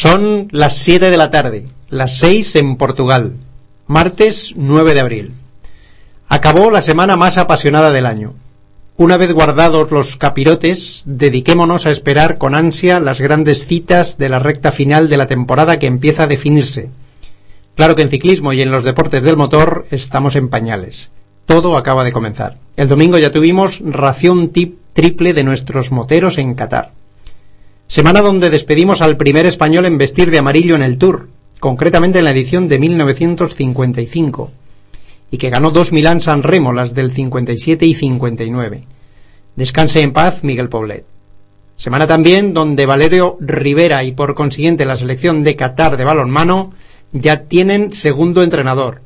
Son las 7 de la tarde, las 6 en Portugal, martes 9 de abril. Acabó la semana más apasionada del año. Una vez guardados los capirotes, dediquémonos a esperar con ansia las grandes citas de la recta final de la temporada que empieza a definirse. Claro que en ciclismo y en los deportes del motor estamos en pañales. Todo acaba de comenzar. El domingo ya tuvimos ración tip triple de nuestros moteros en Qatar. Semana donde despedimos al primer español en vestir de amarillo en el Tour, concretamente en la edición de 1955 y que ganó dos Milán San Remo, las del 57 y 59. Descanse en paz Miguel Poblet. Semana también donde Valerio Rivera y por consiguiente la selección de Qatar de balonmano ya tienen segundo entrenador.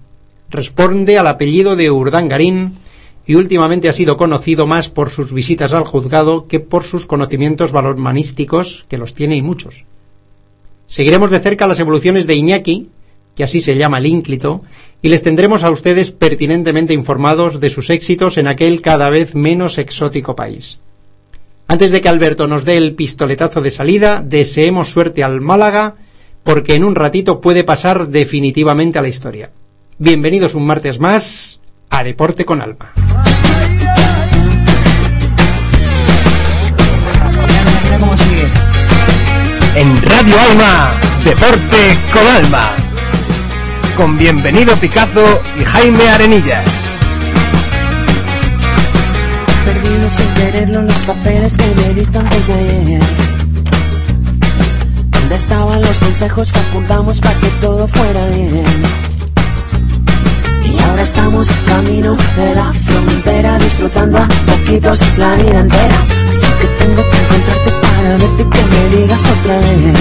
Responde al apellido de Urdangarín y últimamente ha sido conocido más por sus visitas al juzgado que por sus conocimientos balonmanísticos, que los tiene y muchos. Seguiremos de cerca las evoluciones de Iñaki, que así se llama el ínclito, y les tendremos a ustedes pertinentemente informados de sus éxitos en aquel cada vez menos exótico país. Antes de que Alberto nos dé el pistoletazo de salida, deseemos suerte al Málaga, porque en un ratito puede pasar definitivamente a la historia. Bienvenidos un martes más a Deporte con Alma. En Radio Alma, Deporte con Alma con Bienvenido Picazo y Jaime Arenillas. Perdido sin quererlo los papeles que me diste antes de ayer. ¿Dónde estaban los consejos que apuntamos para que todo fuera bien? Ahora estamos camino de la frontera, disfrutando a poquitos la vida entera. Así que tengo que encontrarte para verte y que me digas otra vez.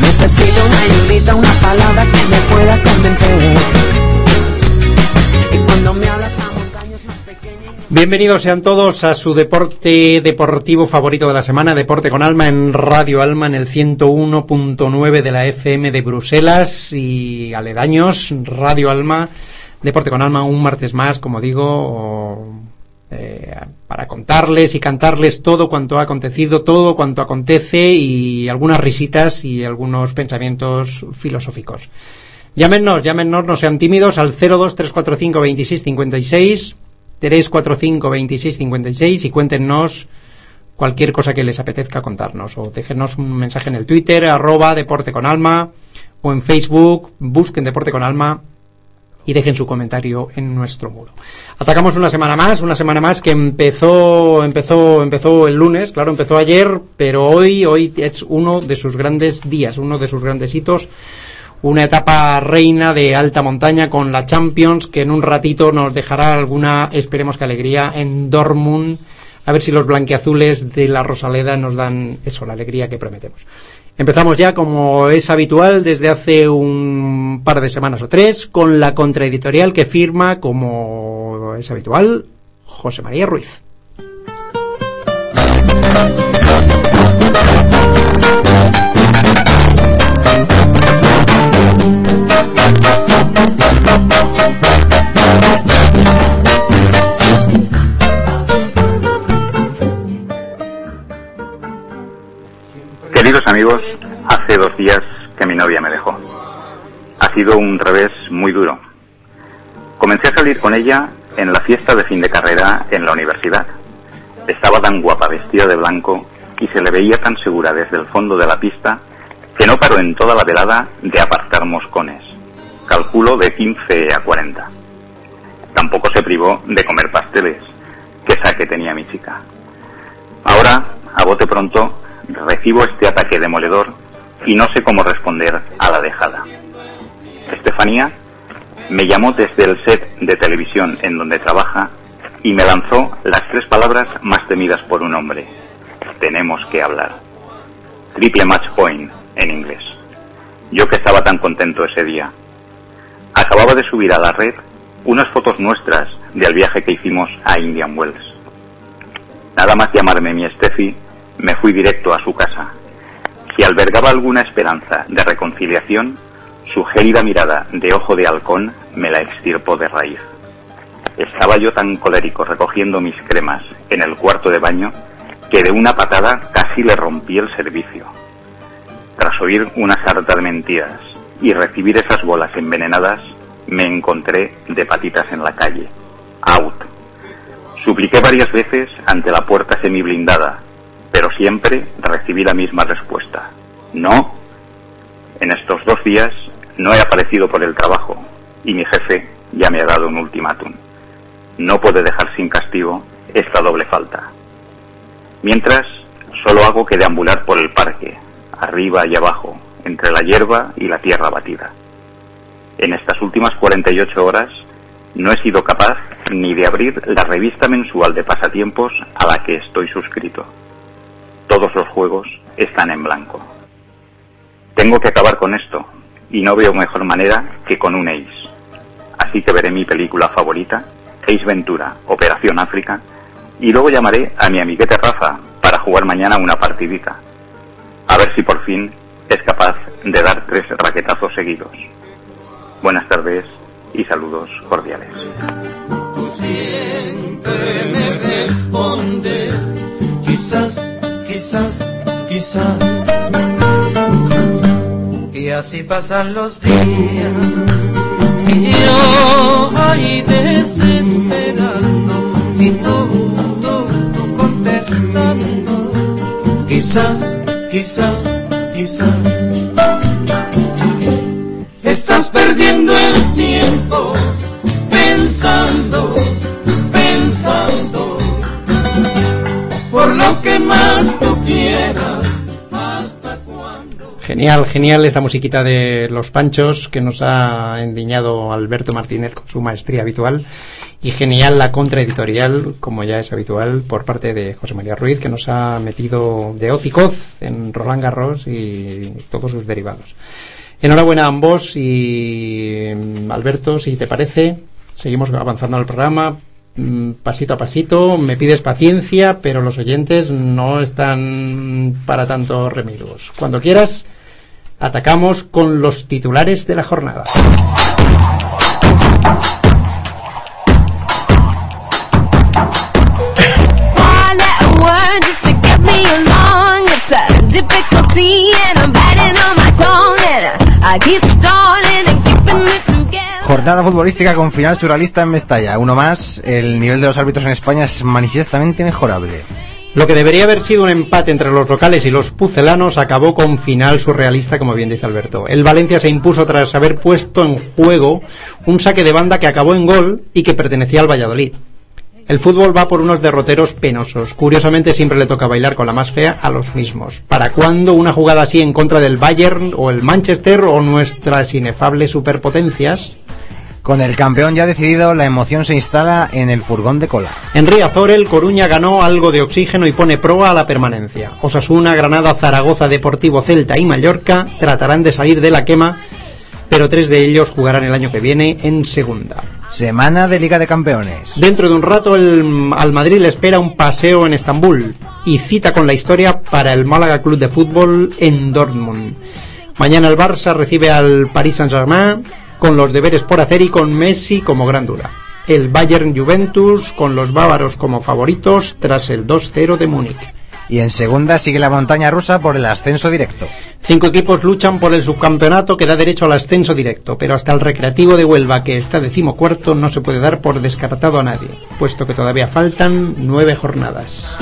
Necesito una ayudita, una palabra que me pueda convencer. Y cuando me hablas Bienvenidos sean todos a su deporte deportivo favorito de la semana, Deporte con Alma en Radio Alma en el 101.9 de la FM de Bruselas y aledaños, Radio Alma, Deporte con Alma un martes más, como digo, eh, para contarles y cantarles todo cuanto ha acontecido, todo cuanto acontece y algunas risitas y algunos pensamientos filosóficos. Llámenos, llámenos, no sean tímidos al 02345 2656 345 2656 y cuéntenos cualquier cosa que les apetezca contarnos o déjenos un mensaje en el Twitter arroba deporte con alma o en Facebook busquen deporte con alma y dejen su comentario en nuestro muro. Atacamos una semana más, una semana más que empezó, empezó, empezó el lunes, claro, empezó ayer, pero hoy, hoy es uno de sus grandes días, uno de sus grandes hitos, una etapa reina de alta montaña con la Champions que en un ratito nos dejará alguna, esperemos que alegría, en Dortmund, a ver si los blanqueazules de la Rosaleda nos dan eso, la alegría que prometemos. Empezamos ya, como es habitual, desde hace un par de semanas o tres, con la contraeditorial que firma, como es habitual, José María Ruiz. Un revés muy duro. Comencé a salir con ella en la fiesta de fin de carrera en la universidad. Estaba tan guapa vestida de blanco y se le veía tan segura desde el fondo de la pista que no paró en toda la velada de apartar moscones. Calculo de 15 a 40. Tampoco se privó de comer pasteles, que saque tenía mi chica. Ahora, a bote pronto, recibo este ataque demoledor y no sé cómo responder a la dejada. Estefanía me llamó desde el set de televisión en donde trabaja y me lanzó las tres palabras más temidas por un hombre. Tenemos que hablar. Triple match point en inglés. Yo que estaba tan contento ese día. Acababa de subir a la red unas fotos nuestras del viaje que hicimos a Indian Wells. Nada más llamarme mi Steffi, me fui directo a su casa. Si albergaba alguna esperanza de reconciliación, su gélida mirada de ojo de halcón me la extirpó de raíz. Estaba yo tan colérico recogiendo mis cremas en el cuarto de baño que de una patada casi le rompí el servicio. tras oír una sarta de mentiras y recibir esas bolas envenenadas, me encontré de patitas en la calle. Out. Supliqué varias veces ante la puerta semiblindada, pero siempre recibí la misma respuesta. No. En estos dos días no he aparecido por el trabajo y mi jefe ya me ha dado un ultimátum. No puede dejar sin castigo esta doble falta. Mientras, solo hago que deambular por el parque, arriba y abajo, entre la hierba y la tierra batida. En estas últimas 48 horas no he sido capaz ni de abrir la revista mensual de pasatiempos a la que estoy suscrito. Todos los juegos están en blanco. Tengo que acabar con esto y no veo mejor manera que con un Ace. Así que veré mi película favorita, Ace Ventura, Operación África, y luego llamaré a mi amiguete Rafa para jugar mañana una partidita. A ver si por fin es capaz de dar tres raquetazos seguidos. Buenas tardes y saludos cordiales. Tú siempre me respondes, quizás, quizás, quizás. Y así pasan los días, y yo ahí desesperando, y tú, tú, tú contestando, quizás, quizás, quizás. Estás perdiendo el tiempo pensando, pensando, por lo que más tú quieras. Genial, genial esta musiquita de Los Panchos que nos ha endiñado Alberto Martínez con su maestría habitual y genial la contraeditorial, como ya es habitual, por parte de José María Ruiz que nos ha metido de hoz y coz en Roland Garros y todos sus derivados. Enhorabuena a ambos y mm, Alberto, si te parece, seguimos avanzando al programa mm, pasito a pasito. Me pides paciencia, pero los oyentes no están para tanto remedios. Cuando quieras, atacamos con los titulares de la jornada. Jornada futbolística con final surrealista en Mestalla. Uno más, el nivel de los árbitros en España es manifiestamente mejorable. Lo que debería haber sido un empate entre los locales y los pucelanos acabó con final surrealista, como bien dice Alberto. El Valencia se impuso tras haber puesto en juego un saque de banda que acabó en gol y que pertenecía al Valladolid. El fútbol va por unos derroteros penosos. Curiosamente siempre le toca bailar con la más fea a los mismos. ¿Para cuándo una jugada así en contra del Bayern o el Manchester o nuestras inefables superpotencias? Con el campeón ya decidido, la emoción se instala en el furgón de cola. En Riazor, el Coruña ganó algo de oxígeno y pone proa a la permanencia. Osasuna, Granada, Zaragoza, Deportivo, Celta y Mallorca tratarán de salir de la quema, pero tres de ellos jugarán el año que viene en segunda. Semana de Liga de Campeones. Dentro de un rato el- al Madrid le espera un paseo en Estambul y cita con la historia para el Málaga Club de Fútbol en Dortmund. Mañana el Barça recibe al Paris Saint-Germain con los deberes por hacer y con Messi como gran duda. El Bayern Juventus con los bávaros como favoritos tras el 2-0 de Múnich. Y en segunda sigue la montaña rusa por el ascenso directo. Cinco equipos luchan por el subcampeonato que da derecho al ascenso directo, pero hasta el Recreativo de Huelva, que está decimocuarto, no se puede dar por descartado a nadie, puesto que todavía faltan nueve jornadas.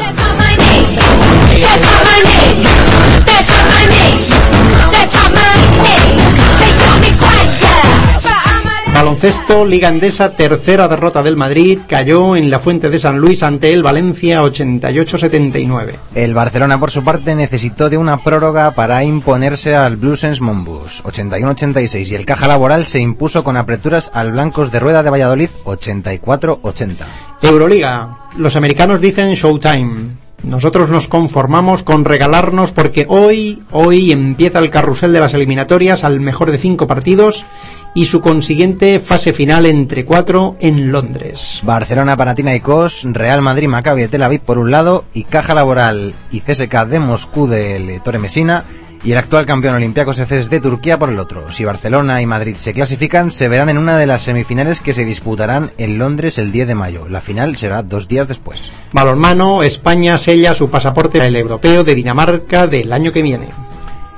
Baloncesto, Liga Endesa, tercera derrota del Madrid, cayó en la Fuente de San Luis ante el Valencia 88-79. El Barcelona, por su parte, necesitó de una prórroga para imponerse al Bluesens Monbus 81-86 y el Caja Laboral se impuso con apreturas al Blancos de Rueda de Valladolid 84-80. Euroliga, los americanos dicen Showtime. Nosotros nos conformamos con regalarnos porque hoy, hoy empieza el carrusel de las eliminatorias al mejor de cinco partidos y su consiguiente fase final entre cuatro en Londres. Barcelona, Panathinaikos, Real Madrid, Maccabi de Tel Aviv por un lado y Caja Laboral y CSK de Moscú del Torre Messina y el actual campeón Olympiacos Efes de Turquía por el otro. Si Barcelona y Madrid se clasifican, se verán en una de las semifinales que se disputarán en Londres el 10 de mayo. La final será dos días después. Balonmano, España sella su pasaporte al europeo de Dinamarca del año que viene.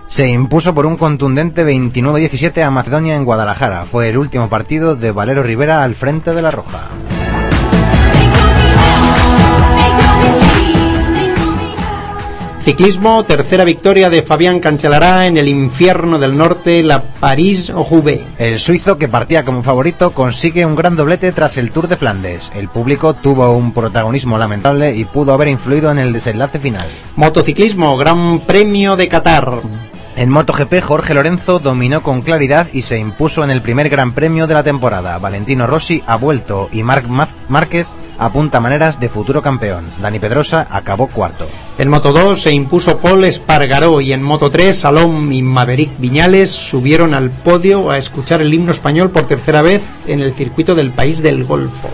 Se impuso por un contundente 29-17 a Macedonia en Guadalajara. Fue el último partido de Valero Rivera al frente de la Roja. Ciclismo, tercera victoria de Fabián Cancelará en el infierno del norte, la París-Roubaix. El suizo, que partía como favorito, consigue un gran doblete tras el Tour de Flandes. El público tuvo un protagonismo lamentable y pudo haber influido en el desenlace final. Motociclismo, Gran Premio de Qatar. En MotoGP, Jorge Lorenzo dominó con claridad y se impuso en el primer Gran Premio de la temporada. Valentino Rossi ha vuelto y Marc Márquez apunta maneras de futuro campeón. Dani Pedrosa acabó cuarto. En Moto 2 se impuso Paul Espargaró y en Moto 3 Salom y Maverick Viñales subieron al podio a escuchar el himno español por tercera vez en el circuito del país del Golfo.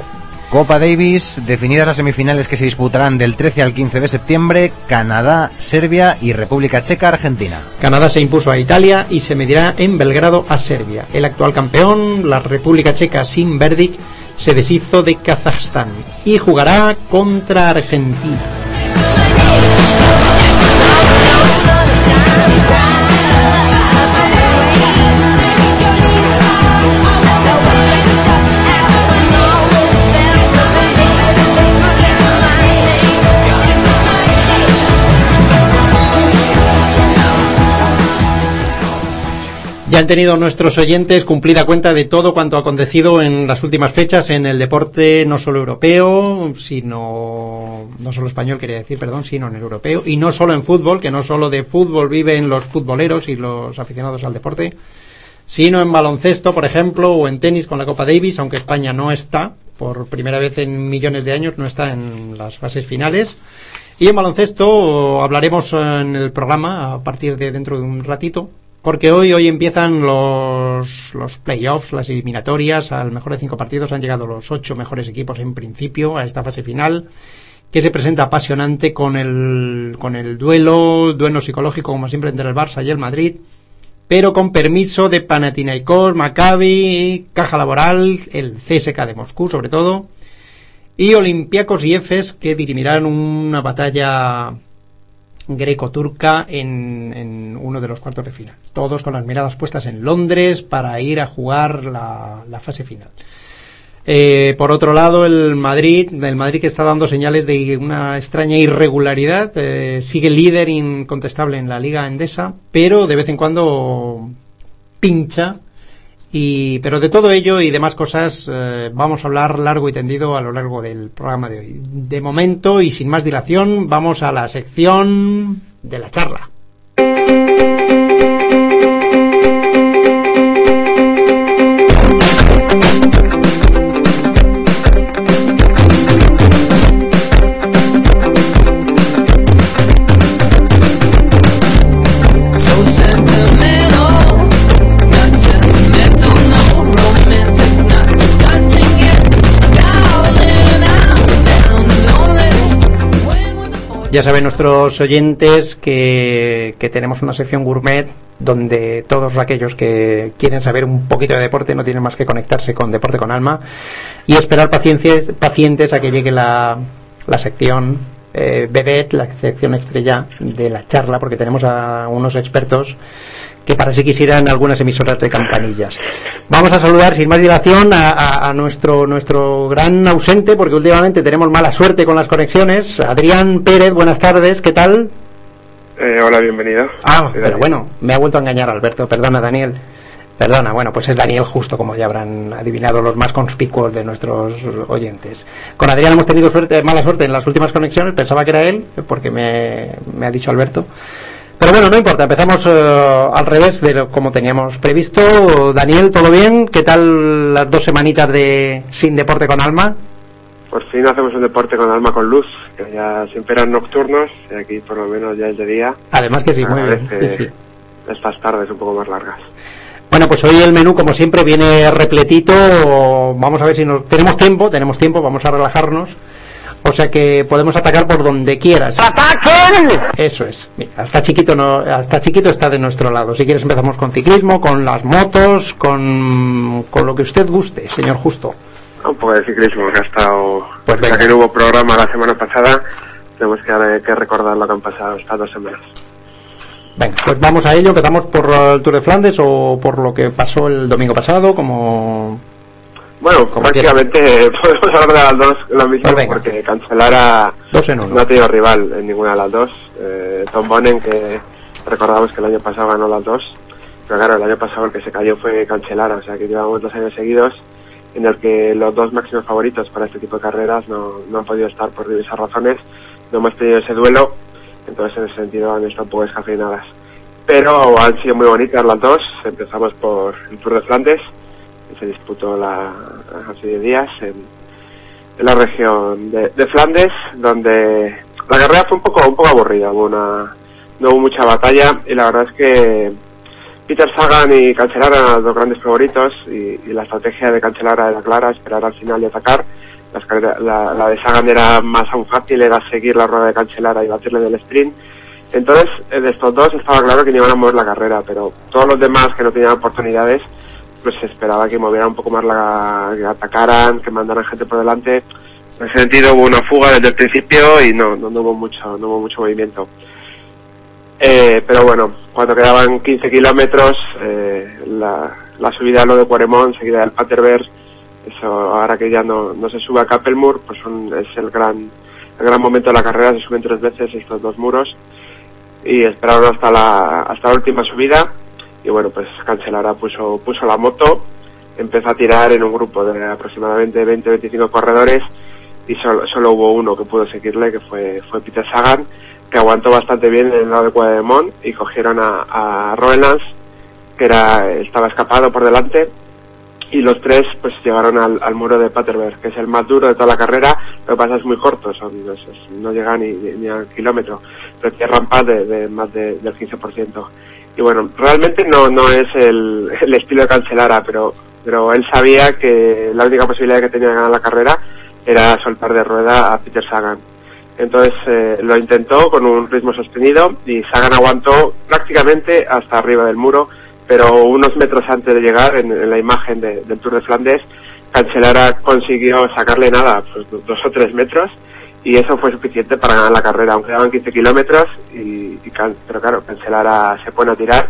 Copa Davis, definidas las semifinales que se disputarán del 13 al 15 de septiembre, Canadá, Serbia y República Checa, Argentina. Canadá se impuso a Italia y se medirá en Belgrado a Serbia. El actual campeón, la República Checa sin Verdic, se deshizo de Kazajstán y jugará contra Argentina. Ya han tenido nuestros oyentes cumplida cuenta de todo cuanto ha acontecido en las últimas fechas en el deporte no solo europeo, sino no solo español quería decir, perdón, sino en el europeo y no solo en fútbol, que no solo de fútbol viven los futboleros y los aficionados al deporte, sino en baloncesto, por ejemplo, o en tenis con la Copa Davis, aunque España no está, por primera vez en millones de años, no está en las fases finales. Y en baloncesto hablaremos en el programa a partir de dentro de un ratito, porque hoy, hoy empiezan los, los playoffs, las eliminatorias, al mejor de cinco partidos han llegado los ocho mejores equipos en principio a esta fase final, que se presenta apasionante con el, con el duelo, duelo psicológico como siempre entre el Barça y el Madrid, pero con permiso de Panathinaikos, Maccabi, Caja Laboral, el CSK de Moscú sobre todo, y Olympiacos y Efes que dirimirán una batalla greco-turca en, en uno de los cuartos de final. Todos con las miradas puestas en Londres para ir a jugar la, fase final. Eh, por otro lado, el Madrid, el Madrid que está dando señales de una extraña irregularidad, eh, sigue líder incontestable en la Liga Endesa, pero de vez en cuando pincha. Y, pero de todo ello y demás cosas eh, vamos a hablar largo y tendido a lo largo del programa de hoy. De momento y sin más dilación, vamos a la sección de la charla. Thank you. Ya saben nuestros oyentes que, que tenemos una sección gourmet donde todos aquellos que quieren saber un poquito de deporte no tienen más que conectarse con Deporte con Alma y esperar pacientes, pacientes a que llegue la, la sección eh, la sección estrella de la charla, porque tenemos a unos expertos que para sí quisieran algunas emisoras de campanillas. Vamos a saludar sin más dilación a, a- a nuestro, nuestro gran ausente, porque últimamente tenemos mala suerte con las conexiones. Adrián Pérez, buenas tardes, ¿qué tal? Eh, hola, bienvenido. Ah, pero bueno, me ha vuelto a engañar Alberto, perdona Daniel. Perdona, bueno, pues es Daniel justo, como ya habrán adivinado los más conspicuos de nuestros oyentes. Con Adrián hemos tenido suerte, mala suerte en las últimas conexiones, pensaba que era él, porque me, me ha dicho Alberto. Pero bueno, no importa, empezamos eh, al revés de lo, como teníamos previsto. Daniel, ¿todo bien? ¿Qué tal las dos semanitas de Sin Deporte con Alma? Por fin hacemos un deporte con alma con luz, que ya siempre eran nocturnos y aquí por lo menos ya es de día. Además que sí, muy bien. veces Sí, sí. Estas tardes un poco más largas. Bueno, pues hoy el menú, como siempre, viene repletito. Vamos a ver si nos tenemos tiempo, tenemos tiempo, vamos a relajarnos. O sea que podemos atacar por donde quieras. Eso es. Mira, hasta chiquito no, hasta chiquito está de nuestro lado. Si quieres empezamos con ciclismo, con las motos, con, con lo que usted guste, señor Justo. Un poco de ciclismo, que ha estado... Pues ya venga. que no hubo programa la semana pasada, tenemos que, que recordar lo que han pasado estas dos semanas. Venga, pues vamos a ello. Empezamos por el Tour de Flandes o por lo que pasó el domingo pasado, como Bueno, Como prácticamente podemos hablar de las dos lo mismo Pues porque Cancelara no ha tenido rival en ninguna de las dos. Eh, Tom Bonen, que recordamos que el año pasado ganó las dos, pero claro, el año pasado el que se cayó fue Cancelara, o sea que llevamos dos años seguidos en el que los dos máximos favoritos para este tipo de carreras no, no han podido estar por diversas razones, no hemos tenido ese duelo, entonces en ese sentido han estado un poco descafeinadas. Pero han sido muy bonitas las dos, empezamos por el Tour de Flandes, se disputó la, hace 10 días en, en la región de, de Flandes, donde la carrera fue un poco un poco aburrida, hubo una, no hubo mucha batalla y la verdad es que Peter Sagan y Cancelara eran los dos grandes favoritos y, la estrategia de Cancelara era clara, esperar al final y atacar. La, la de Sagan era más aún fácil, era seguir la rueda de Cancelara y batirle del sprint. Entonces, eh, de estos dos estaba claro que no iban a mover la carrera, pero todos los demás que no tenían oportunidades, pues se esperaba que movieran un poco más la, que atacaran, que mandaran gente por delante. En ese sentido hubo una fuga desde el principio y no, no, hubo mucho, no hubo mucho movimiento. Eh, pero bueno, cuando quedaban 15 kilómetros, eh, la, la subida a lo de Cuaremont, seguida del Paterberg, eso ahora que ya no, no se sube a Kappelmur, pues un- es el gran, el gran momento de la carrera, se suben tres veces estos dos muros y esperaron hasta la, hasta la última subida y bueno, pues Cancelara puso, puso la moto, empezó a tirar en un grupo de aproximadamente 20-25 corredores y solo, solo hubo uno que pudo seguirle, que fue, fue Peter Sagan, que aguantó bastante bien en el lado de Cuademont y cogieron a, a que era, estaba escapado por delante, y los tres pues llegaron al, al muro de Paterberg, que es el más duro de toda la carrera, lo que pasa es muy corto, son, es- no llega ni, ni, ni al kilómetro, pero tiene rampas de, de más de- del 15%. Y bueno, realmente no, no es el, el estilo de Cancelara, pero, pero él sabía que la única posibilidad que tenía de ganar la carrera era soltar de rueda a Peter Sagan. Entonces eh, lo intentó con un ritmo sostenido y Sagan aguantó prácticamente hasta arriba del muro, pero unos metros antes de llegar, en, en la imagen de- del Tour de Flandes, Cancelara consiguió sacarle nada, pues do- dos o tres metros, y eso fue suficiente para ganar la carrera, aunque daban 15 kilómetros, y, y pero claro, Cancelara se pone a tirar,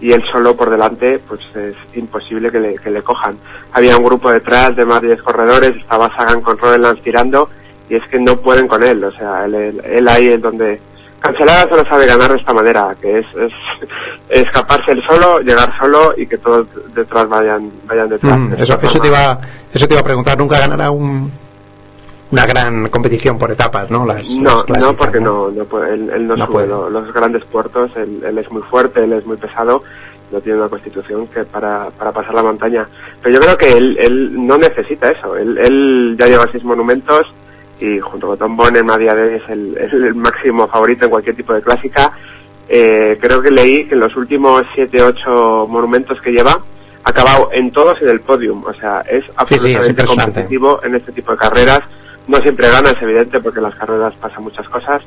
y él solo por delante, pues es imposible que le, que le cojan. Había un grupo detrás de más de 10 corredores, estaba Sagan con Rodelands tirando, y es que no pueden con él, o sea, él, él- él ahí es donde... Cancelara solo sabe ganar de esta manera, que es, es escaparse él solo, llegar solo y que todos detrás vayan vayan detrás. Mm, De eso, eso te iba, eso te iba a preguntar. Nunca ganará un, una gran competición por etapas, ¿no? Las, No, no, porque no, no él, él no, No sube puede. lo- los grandes puertos, él, él es muy fuerte, él es muy pesado, no tiene una constitución que para, para pasar la montaña. Pero yo creo que él, él no necesita eso, él, él ya lleva seis monumentos y junto con Tom Bonham a día de hoy es el, es el máximo favorito en cualquier tipo de clásica. Eh, creo que leí que en los últimos siete, ocho monumentos que lleva, ha acabado en todos en el podium, o sea, es absolutamente competitivo en este tipo de carreras. No siempre gana, es evidente, porque en las carreras pasan muchas cosas,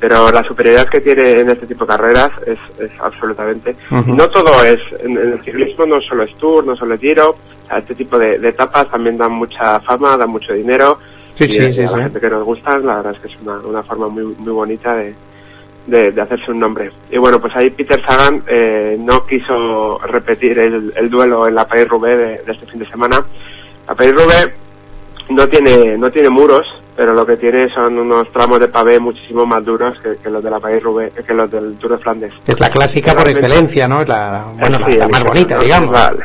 pero la superioridad que tiene en este tipo de carreras es, es absolutamente. Y no todo es, en, en el ciclismo no solo es Tour, no solo es Giro, o sea, este tipo de, de etapas también dan mucha fama, dan mucho dinero. Sí, y, sí, sí, a la gente que nos gusta, la verdad es que es una, una forma muy, muy bonita de, de, de hacerse un nombre. Y bueno, pues ahí Peter Sagan eh, no quiso repetir el, el duelo en la Paris-Roubaix de, de este fin de semana. La Paris-Roubaix no tiene, no tiene muros, pero lo que tiene son unos tramos de pavé muchísimo más duros que, que los de la Paris-Roubaix, que los del Tour de Flandes. Es la clásica por excelencia, ¿no? Es la, bueno, la, Sí, la el más bonita, ¿no? digamos. Vale.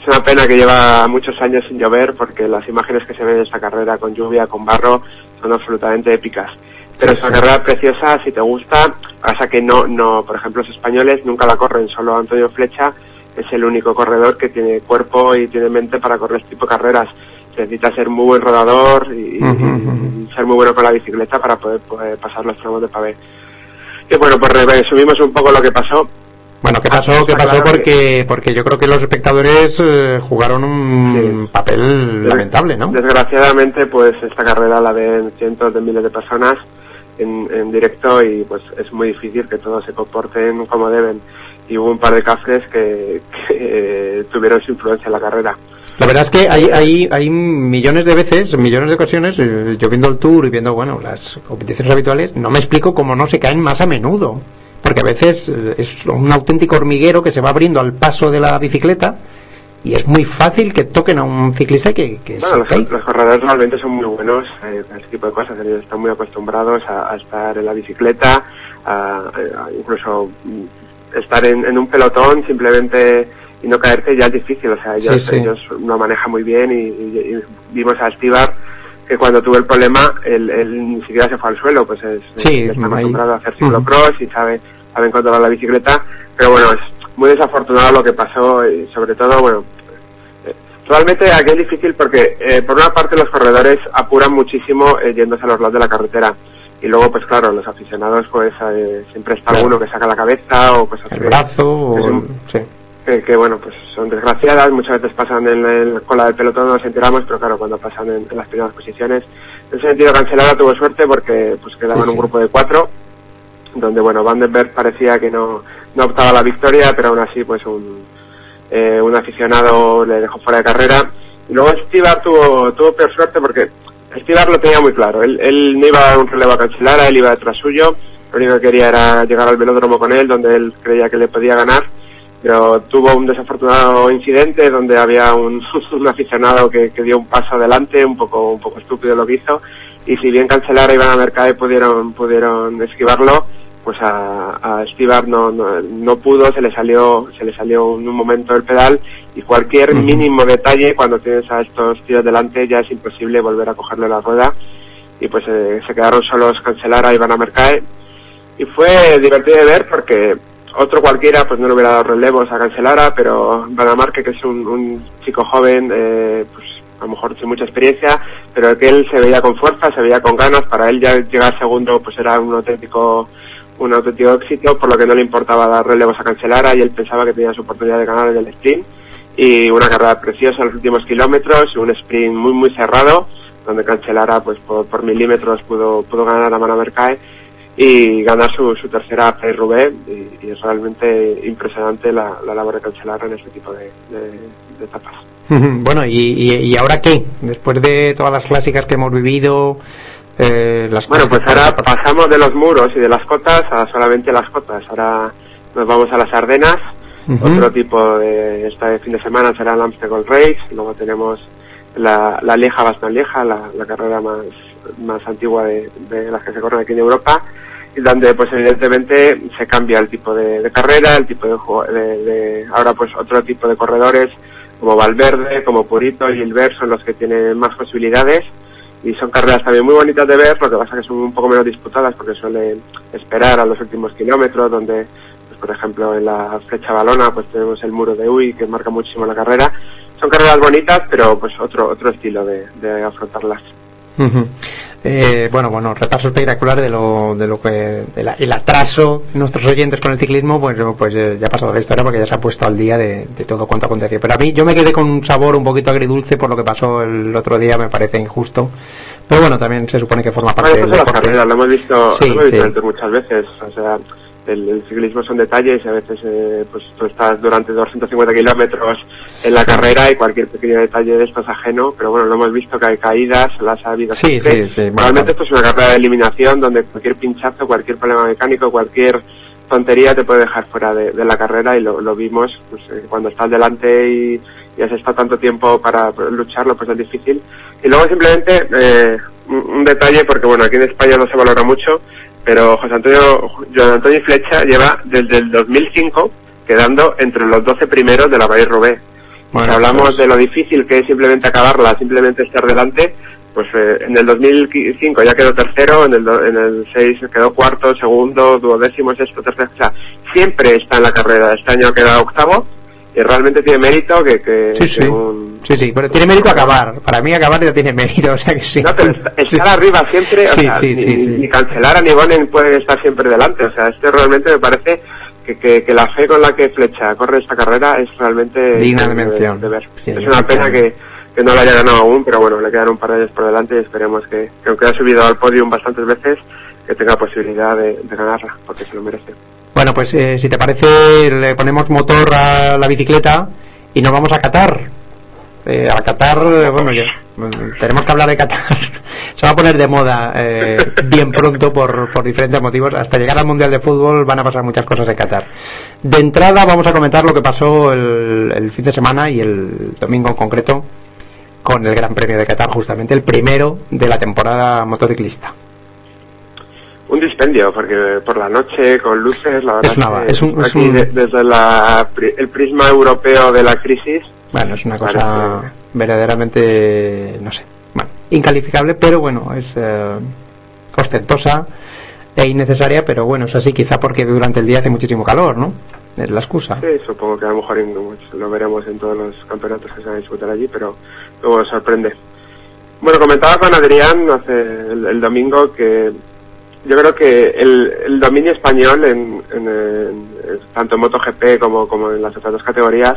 Es una pena que lleva muchos años sin llover porque las imágenes que se ven en esta carrera con lluvia, con barro, son absolutamente épicas. Pero Sí, es una sí. carrera preciosa, si te gusta, pasa que no, no, por ejemplo, los españoles nunca la corren, solo Antonio Flecha es el único corredor que tiene cuerpo y tiene mente para correr este tipo de carreras. Se necesita ser muy buen rodador y, ser muy bueno con la bicicleta para poder, poder pasar los tramos de pavé. Y bueno, pues resumimos un poco lo que pasó. Bueno, ¿qué Ah, pasó? ¿Qué pasó? Porque, porque yo creo que los espectadores eh, jugaron un Sí. papel lamentable, ¿no? Desgraciadamente, pues esta carrera la ven cientos de miles de personas en, en directo y pues es muy difícil que todos se comporten como deben. Y hubo un par de cafres que, que tuvieron su influencia en la carrera. La verdad es que hay, hay, hay millones de veces, millones de ocasiones, eh, yo viendo el tour y viendo, bueno, las competiciones habituales, no me explico cómo no se caen más a menudo. Porque a veces eh, es un auténtico hormiguero que se va abriendo al paso de la bicicleta y es muy fácil que toquen a un ciclista que, que Bueno, se los, los corredores realmente son muy buenos eh, a este tipo de cosas. Ellos están muy acostumbrados a, a estar en la bicicleta, a, a incluso mm, estar en, en un pelotón simplemente y no caerte ya es difícil. O sea, ellos, Sí, sí. ellos lo manejan muy bien y, y- y vimos a Stibar que cuando tuvo el problema él, él ni siquiera se fue al suelo, pues es, Sí, está ahí. acostumbrado a hacer ciclocross y sabe, sabe controlar la bicicleta. Pero bueno, es muy desafortunado lo que pasó y sobre todo, bueno, Realmente aquí es difícil porque, eh, por una parte, los corredores apuran muchísimo eh, yéndose a los lados de la carretera. Y luego, pues claro, los aficionados, pues eh, siempre está Claro. alguno que saca la cabeza o cosas el brazo o sí. Que, que, bueno, pues son desgraciadas. Muchas veces pasan en la, en la cola del pelotón, no nos enteramos, pero claro, cuando pasan en, en las primeras posiciones. En ese sentido, Cancelada tuvo suerte porque pues quedaba Sí, en un grupo de cuatro, donde, bueno, Vandenberg parecía que no, no optaba a la victoria, pero aún así, pues un, eh, un aficionado le dejó fuera de carrera. Y luego Stibar tuvo, tuvo peor suerte porque Stibar lo tenía muy claro. Él, él no iba a dar un relevo a Cancelara, él iba detrás suyo. Lo único que quería era llegar al velódromo con él, donde él creía que le podía ganar. Pero tuvo un desafortunado incidente donde había un, un aficionado que, que dio un paso adelante, un poco, un poco estúpido lo que hizo. Y si bien Cancelara y Iván a Mercade pudieron, pudieron esquivarlo, pues a, a Stibar no, no, no pudo, se le salió, se le salió en un momento el pedal y cualquier mínimo detalle cuando tienes a estos tíos delante ya es imposible volver a cogerle la rueda y pues eh, se quedaron solos Cancelara y Van Amercae y fue divertido de ver porque otro cualquiera pues no le hubiera dado relevos a Cancelara pero Van Amarque que es un, un chico joven eh, pues a lo mejor sin mucha experiencia pero que él se veía con fuerza se veía con ganas para él ya llegar segundo pues era un auténtico un auténtico éxito, por lo que no le importaba dar relevos a Cancelara y él pensaba que tenía su oportunidad de ganar en el sprint. Y una carrera preciosa en los últimos kilómetros, un sprint muy muy cerrado, donde Cancelara pues por, por milímetros pudo, pudo ganar a Manamercae y ganar su, su tercera Roubaix y, y es realmente impresionante la, la labor de Cancelara en este tipo de, de- de etapas. Bueno, ¿y, y, ahora qué? Después de todas las clásicas que hemos vivido, eh, las Bueno, pues ahora pasamos de los muros y de las cotas a solamente las cotas. Ahora nos vamos a las Ardenas. Otro tipo de este fin de semana será el Amstel Gold Race. Luego tenemos la, la Lieja Bastogne Lieja, la, la carrera más, más antigua de, de las que se corren aquí en Europa. Donde, pues evidentemente, se cambia el tipo de, carrera, el tipo de, de, de- ahora pues otro tipo de corredores como Valverde, como Purito y Gilbert son los que tienen más posibilidades y son carreras también muy bonitas de ver, lo que pasa que son un poco menos disputadas porque suelen esperar a los últimos kilómetros, donde, pues, por ejemplo, en la flecha balona, pues tenemos el muro de Uy, que marca muchísimo la carrera. Son carreras bonitas, pero pues otro otro estilo de, de Eh, bueno, bueno, repaso espectacular de lo, de lo que, de la- el atraso de nuestros oyentes con el ciclismo, pues, pues eh, ya ha pasado la historia porque ya se ha puesto al día de, de todo cuanto aconteció. Pero a mí, yo me quedé con un sabor un poquito agridulce por lo que pasó el otro día, me parece injusto. Pero bueno, también se supone que forma parte Bueno, las deporte. carreras, lo hemos visto, Sí, lo hemos visto sí. antes muchas veces. O sea, el, el ciclismo son detalles y a veces eh, pues tú estás durante 250 kilómetros en la carrera y cualquier pequeño detalle de esto es ajeno, pero bueno, lo hemos visto que hay caídas, las ha habido Sí, siempre. sí, sí, Realmente esto es una carrera de eliminación donde cualquier pinchazo, cualquier problema mecánico, cualquier tontería te puede dejar fuera de, de la carrera y lo, lo vimos pues, eh, cuando estás delante y, y has estado tanto tiempo para lucharlo, pues es difícil. Y luego simplemente eh, un, un detalle, porque bueno, aquí en España no se valora mucho, pero José Antonio, Joan Antonio Flecha lleva desde el 2005 quedando entre los 12 primeros de la Bahía Roubaix. Bueno, si hablamos pues- de lo difícil que es simplemente acabarla, simplemente estar delante, pues eh, en el 2005 ya quedó tercero, en el, do- en el 6 quedó cuarto, segundo, duodécimo, sexto, tercero, o sea, siempre está en la carrera. Este año queda octavo y realmente tiene mérito que, que, Sí, sí. que un, Sí, sí, pero tiene mérito acabar. Para mí acabar ya tiene mérito, o sea que sí. no, pero est- estar arriba siempre, o Sí, sea, sí, ni, sí, sí. ni Cancelara ni Bonen pueden estar siempre delante. O sea, este realmente me parece que, que, que la fe con la que Flecha corre esta carrera es realmente Digna de mención. de ver. Sí, es una pena que, que no la haya ganado aún, pero bueno, le quedan un par de años por delante y esperemos que, que aunque haya subido al podium bastantes veces, que tenga posibilidad de, de ganarla, porque se lo merece. Bueno, pues eh, si te parece, le ponemos motor a la bicicleta y nos vamos a Qatar. Eh, a Qatar, bueno, ya, Mm, Tenemos que hablar de Qatar. Se va a poner de moda eh, bien pronto por, por diferentes motivos. Hasta llegar al Mundial de Fútbol van a pasar muchas cosas en Qatar. De entrada vamos a comentar lo que pasó el, el fin de semana y el domingo en concreto con el Gran Premio de Qatar, justamente el primero de la temporada motociclista. Un dispendio, porque por la noche, con luces, la verdad Es una- que es un- es aquí, un- de- desde la el prisma europeo de la crisis, Bueno, es una cosa verdaderamente, no sé, bueno, incalificable, pero bueno, es eh, ostentosa e innecesaria, pero bueno, es así quizá porque durante el día hace muchísimo calor, ¿no? Es la excusa. sí, supongo que a lo mejor pues, lo veremos en todos los campeonatos que se van a disputar allí, pero luego sorprende. Bueno, comentaba con Adrián hace el, el domingo que yo creo que el, el dominio español en, tanto en MotoGP como, como en las otras dos categorías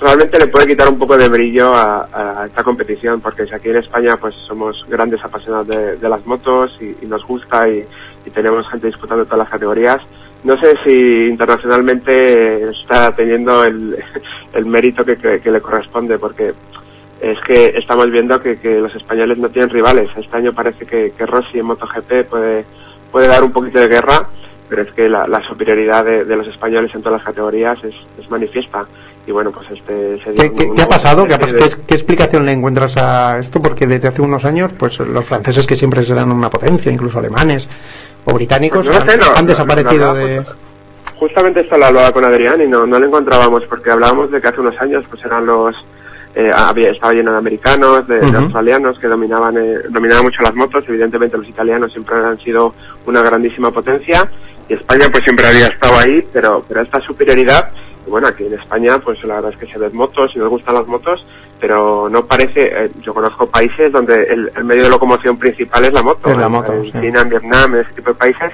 realmente le puede quitar un poco de brillo a, esta competición porque si aquí en España pues somos grandes apasionados de, las motos y, y nos gusta y, tenemos gente disputando todas las categorías no sé si internacionalmente está teniendo el, el mérito que, que- que le corresponde porque es que estamos viendo que, que los españoles no tienen rivales. Este año parece que, que Rossi en MotoGP puede, puede dar un poquito de guerra, pero es que la, la superioridad de, de los españoles en todas las categorías es, es manifiesta. Y bueno, pues este sería ¿Qué, qué- un- qué ha pasado? ¿Qué, ha un- pas- qué- qué explicación le encuentras a esto? Porque desde hace unos años, pues los franceses que siempre serán una potencia, incluso alemanes o británicos, Pues no lo sé, han, no, han no, desaparecido no, de... pues, Justamente esto lo hablaba con Adrián y no, no lo encontrábamos porque hablábamos de que hace unos años pues eran los eh, había, estaba lleno de americanos, de, de australianos que dominaban eh, dominaban mucho las motos. Evidentemente los italianos siempre han sido una grandísima potencia y España pues siempre había estado ahí, pero pero esta superioridad bueno aquí en España pues la verdad es que se ven motos y nos gustan las motos, pero no parece. eh, yo conozco países donde el, el medio de locomoción principal es la moto, Es la moto, en sí. China, en Vietnam, en ese tipo de países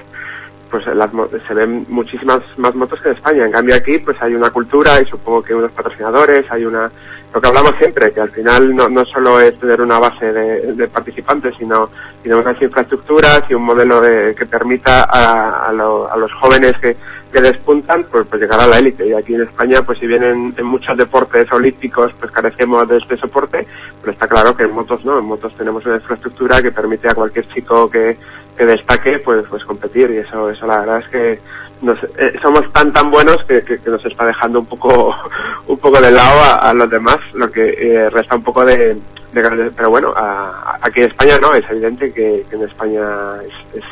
pues las se ven muchísimas más motos que en España. En cambio aquí pues hay una cultura y supongo que unos patrocinadores, hay una lo que hablamos siempre, que al final no, no solo es tener una base de, participantes, sino, sino unas infraestructuras y un modelo de- que permita a, a lo- a los jóvenes que, que despuntan pues, pues llegar a la élite. Y aquí en España, pues si bien en, en muchos deportes olímpicos pues carecemos de este soporte, pero está claro que en motos no, en motos tenemos una infraestructura que permite a cualquier chico que, que destaque pues pues competir y eso eso la verdad es que nos, eh, somos tan tan buenos que, nos está dejando un poco un poco de lado a, los demás lo que eh, resta un poco de, de pero bueno a- aquí en España no es evidente que, que en España es, es,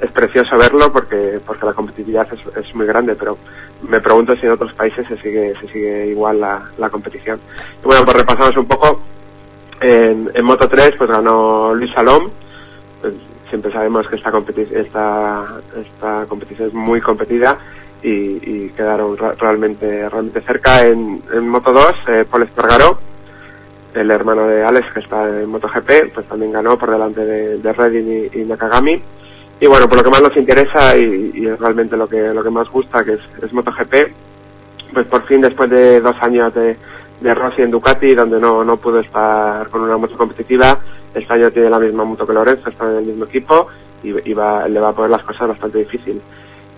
es precioso verlo porque porque la competitividad es, es muy grande pero me pregunto si en otros países se sigue se sigue igual la, la competición. Y bueno pues repasamos un poco. En, en Moto 3 pues ganó Luis Salom pues, siempre sabemos que esta, esta, esta competición es muy competida y, quedaron realmente realmente cerca en, Moto 2 eh, Paul Espargaró el hermano de Alex que está en MotoGP pues también ganó por delante de, de Redding y, Nakagami. Y bueno por lo que más nos interesa y, y es realmente lo que lo que más gusta que es, es MotoGP pues por fin después de dos años de, de Rossi en Ducati donde no, no pudo estar con una moto competitiva este año tiene la misma moto que Lorenzo está en el mismo equipo y, y va, le va a poner las cosas bastante difícil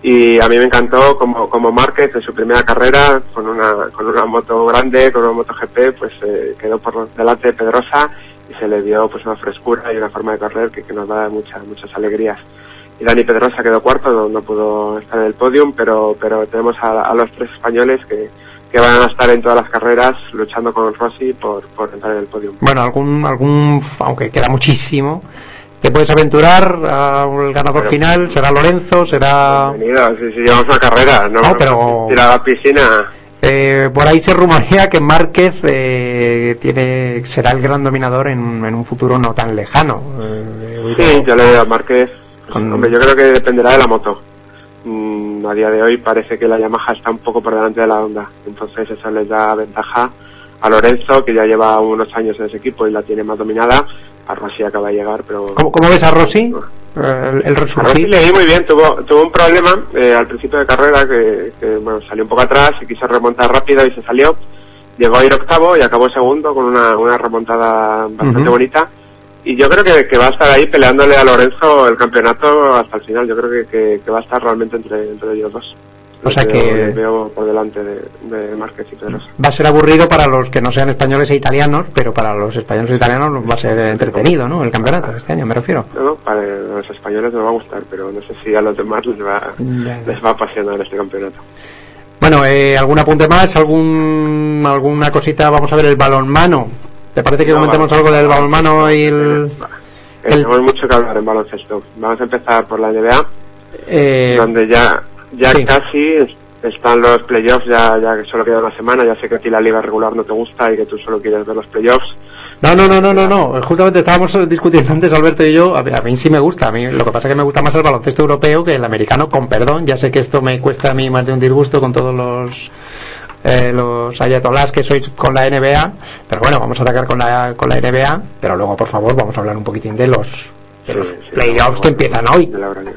y a mí me encantó como, como Márquez en su primera carrera con una, con una moto grande, con una moto GP, pues eh, quedó por delante de Pedrosa y se le dio pues una frescura y una forma de correr que, que nos da muchas muchas alegrías. Y Dani Pedrosa quedó cuarto, no, no pudo estar en el podium, pero, pero tenemos a, a los tres españoles que, que van a estar en todas las carreras luchando con Rossi por, por entrar en el podium. Bueno, algún, algún, aunque queda muchísimo, te puedes aventurar al ganador Pero- final, será Lorenzo, será... Bienvenido, si, si llevamos una carrera, no, No, pero- tirar a la piscina. Eh, por ahí se rumorea que Márquez eh, tiene, será el gran dominador en, en un futuro no tan lejano. Eh, Sí, yo le veo a Márquez. Con- Hombre, yo creo que dependerá de la moto. Mm, a día de hoy parece que la Yamaha está un poco por delante de la Honda. Entonces eso les da ventaja a Lorenzo, que ya lleva unos años en ese equipo y la tiene más dominada. A Rossi acaba de llegar, pero... ¿Cómo, cómo ves a Rossi? El, el A Rossi resurgir. le vi muy bien, tuvo, tuvo un problema eh, al principio de carrera que, que, bueno, salió un poco atrás y quiso remontar rápido y se salió. Llegó a ir octavo y acabó segundo con una, una remontada bastante bonita. Y yo creo que, que va a estar ahí peleándole a Lorenzo el campeonato hasta el final. Yo creo que, que, que va a estar realmente entre, entre ellos dos. O sea Les que- veo- les veo por delante de, de Márquez y Pedrosa. Va a ser aburrido para los que no sean españoles e italianos, pero para los españoles e italianos va a ser entretenido, ¿no? El campeonato este año, me refiero. No, no, para los españoles nos va a gustar, pero no sé si a los demás les va, Ya. les va a apasionar este campeonato. Bueno, eh, ¿algún apunte más? ¿Algún, ¿Alguna cosita? Vamos a ver el balonmano. ¿Te parece que No, comentemos vale. algo del balonmano y el...? Va. el- Tenemos mucho que hablar en baloncesto. Vamos a empezar por la NBA, eh, donde ya ya sí. casi es- están los playoffs, ya, ya que solo queda una semana. Ya sé que a ti la liga regular no te gusta y que tú solo quieres ver los playoffs. No, no, no, no, no, no. Justamente estábamos discutiendo antes, Alberto y yo. A mí, a mí sí me gusta. A mí lo que pasa es que me gusta más el baloncesto europeo que el americano, con perdón. Ya sé que esto me cuesta a mí más de un disgusto con todos los eh, los ayatolás que sois con la NBA. Pero bueno, vamos a atacar con la, con la NBA. Pero luego, por favor, vamos a hablar un poquitín de los, de los Sí, sí, playoffs que empiezan hoy. de la. Bueno,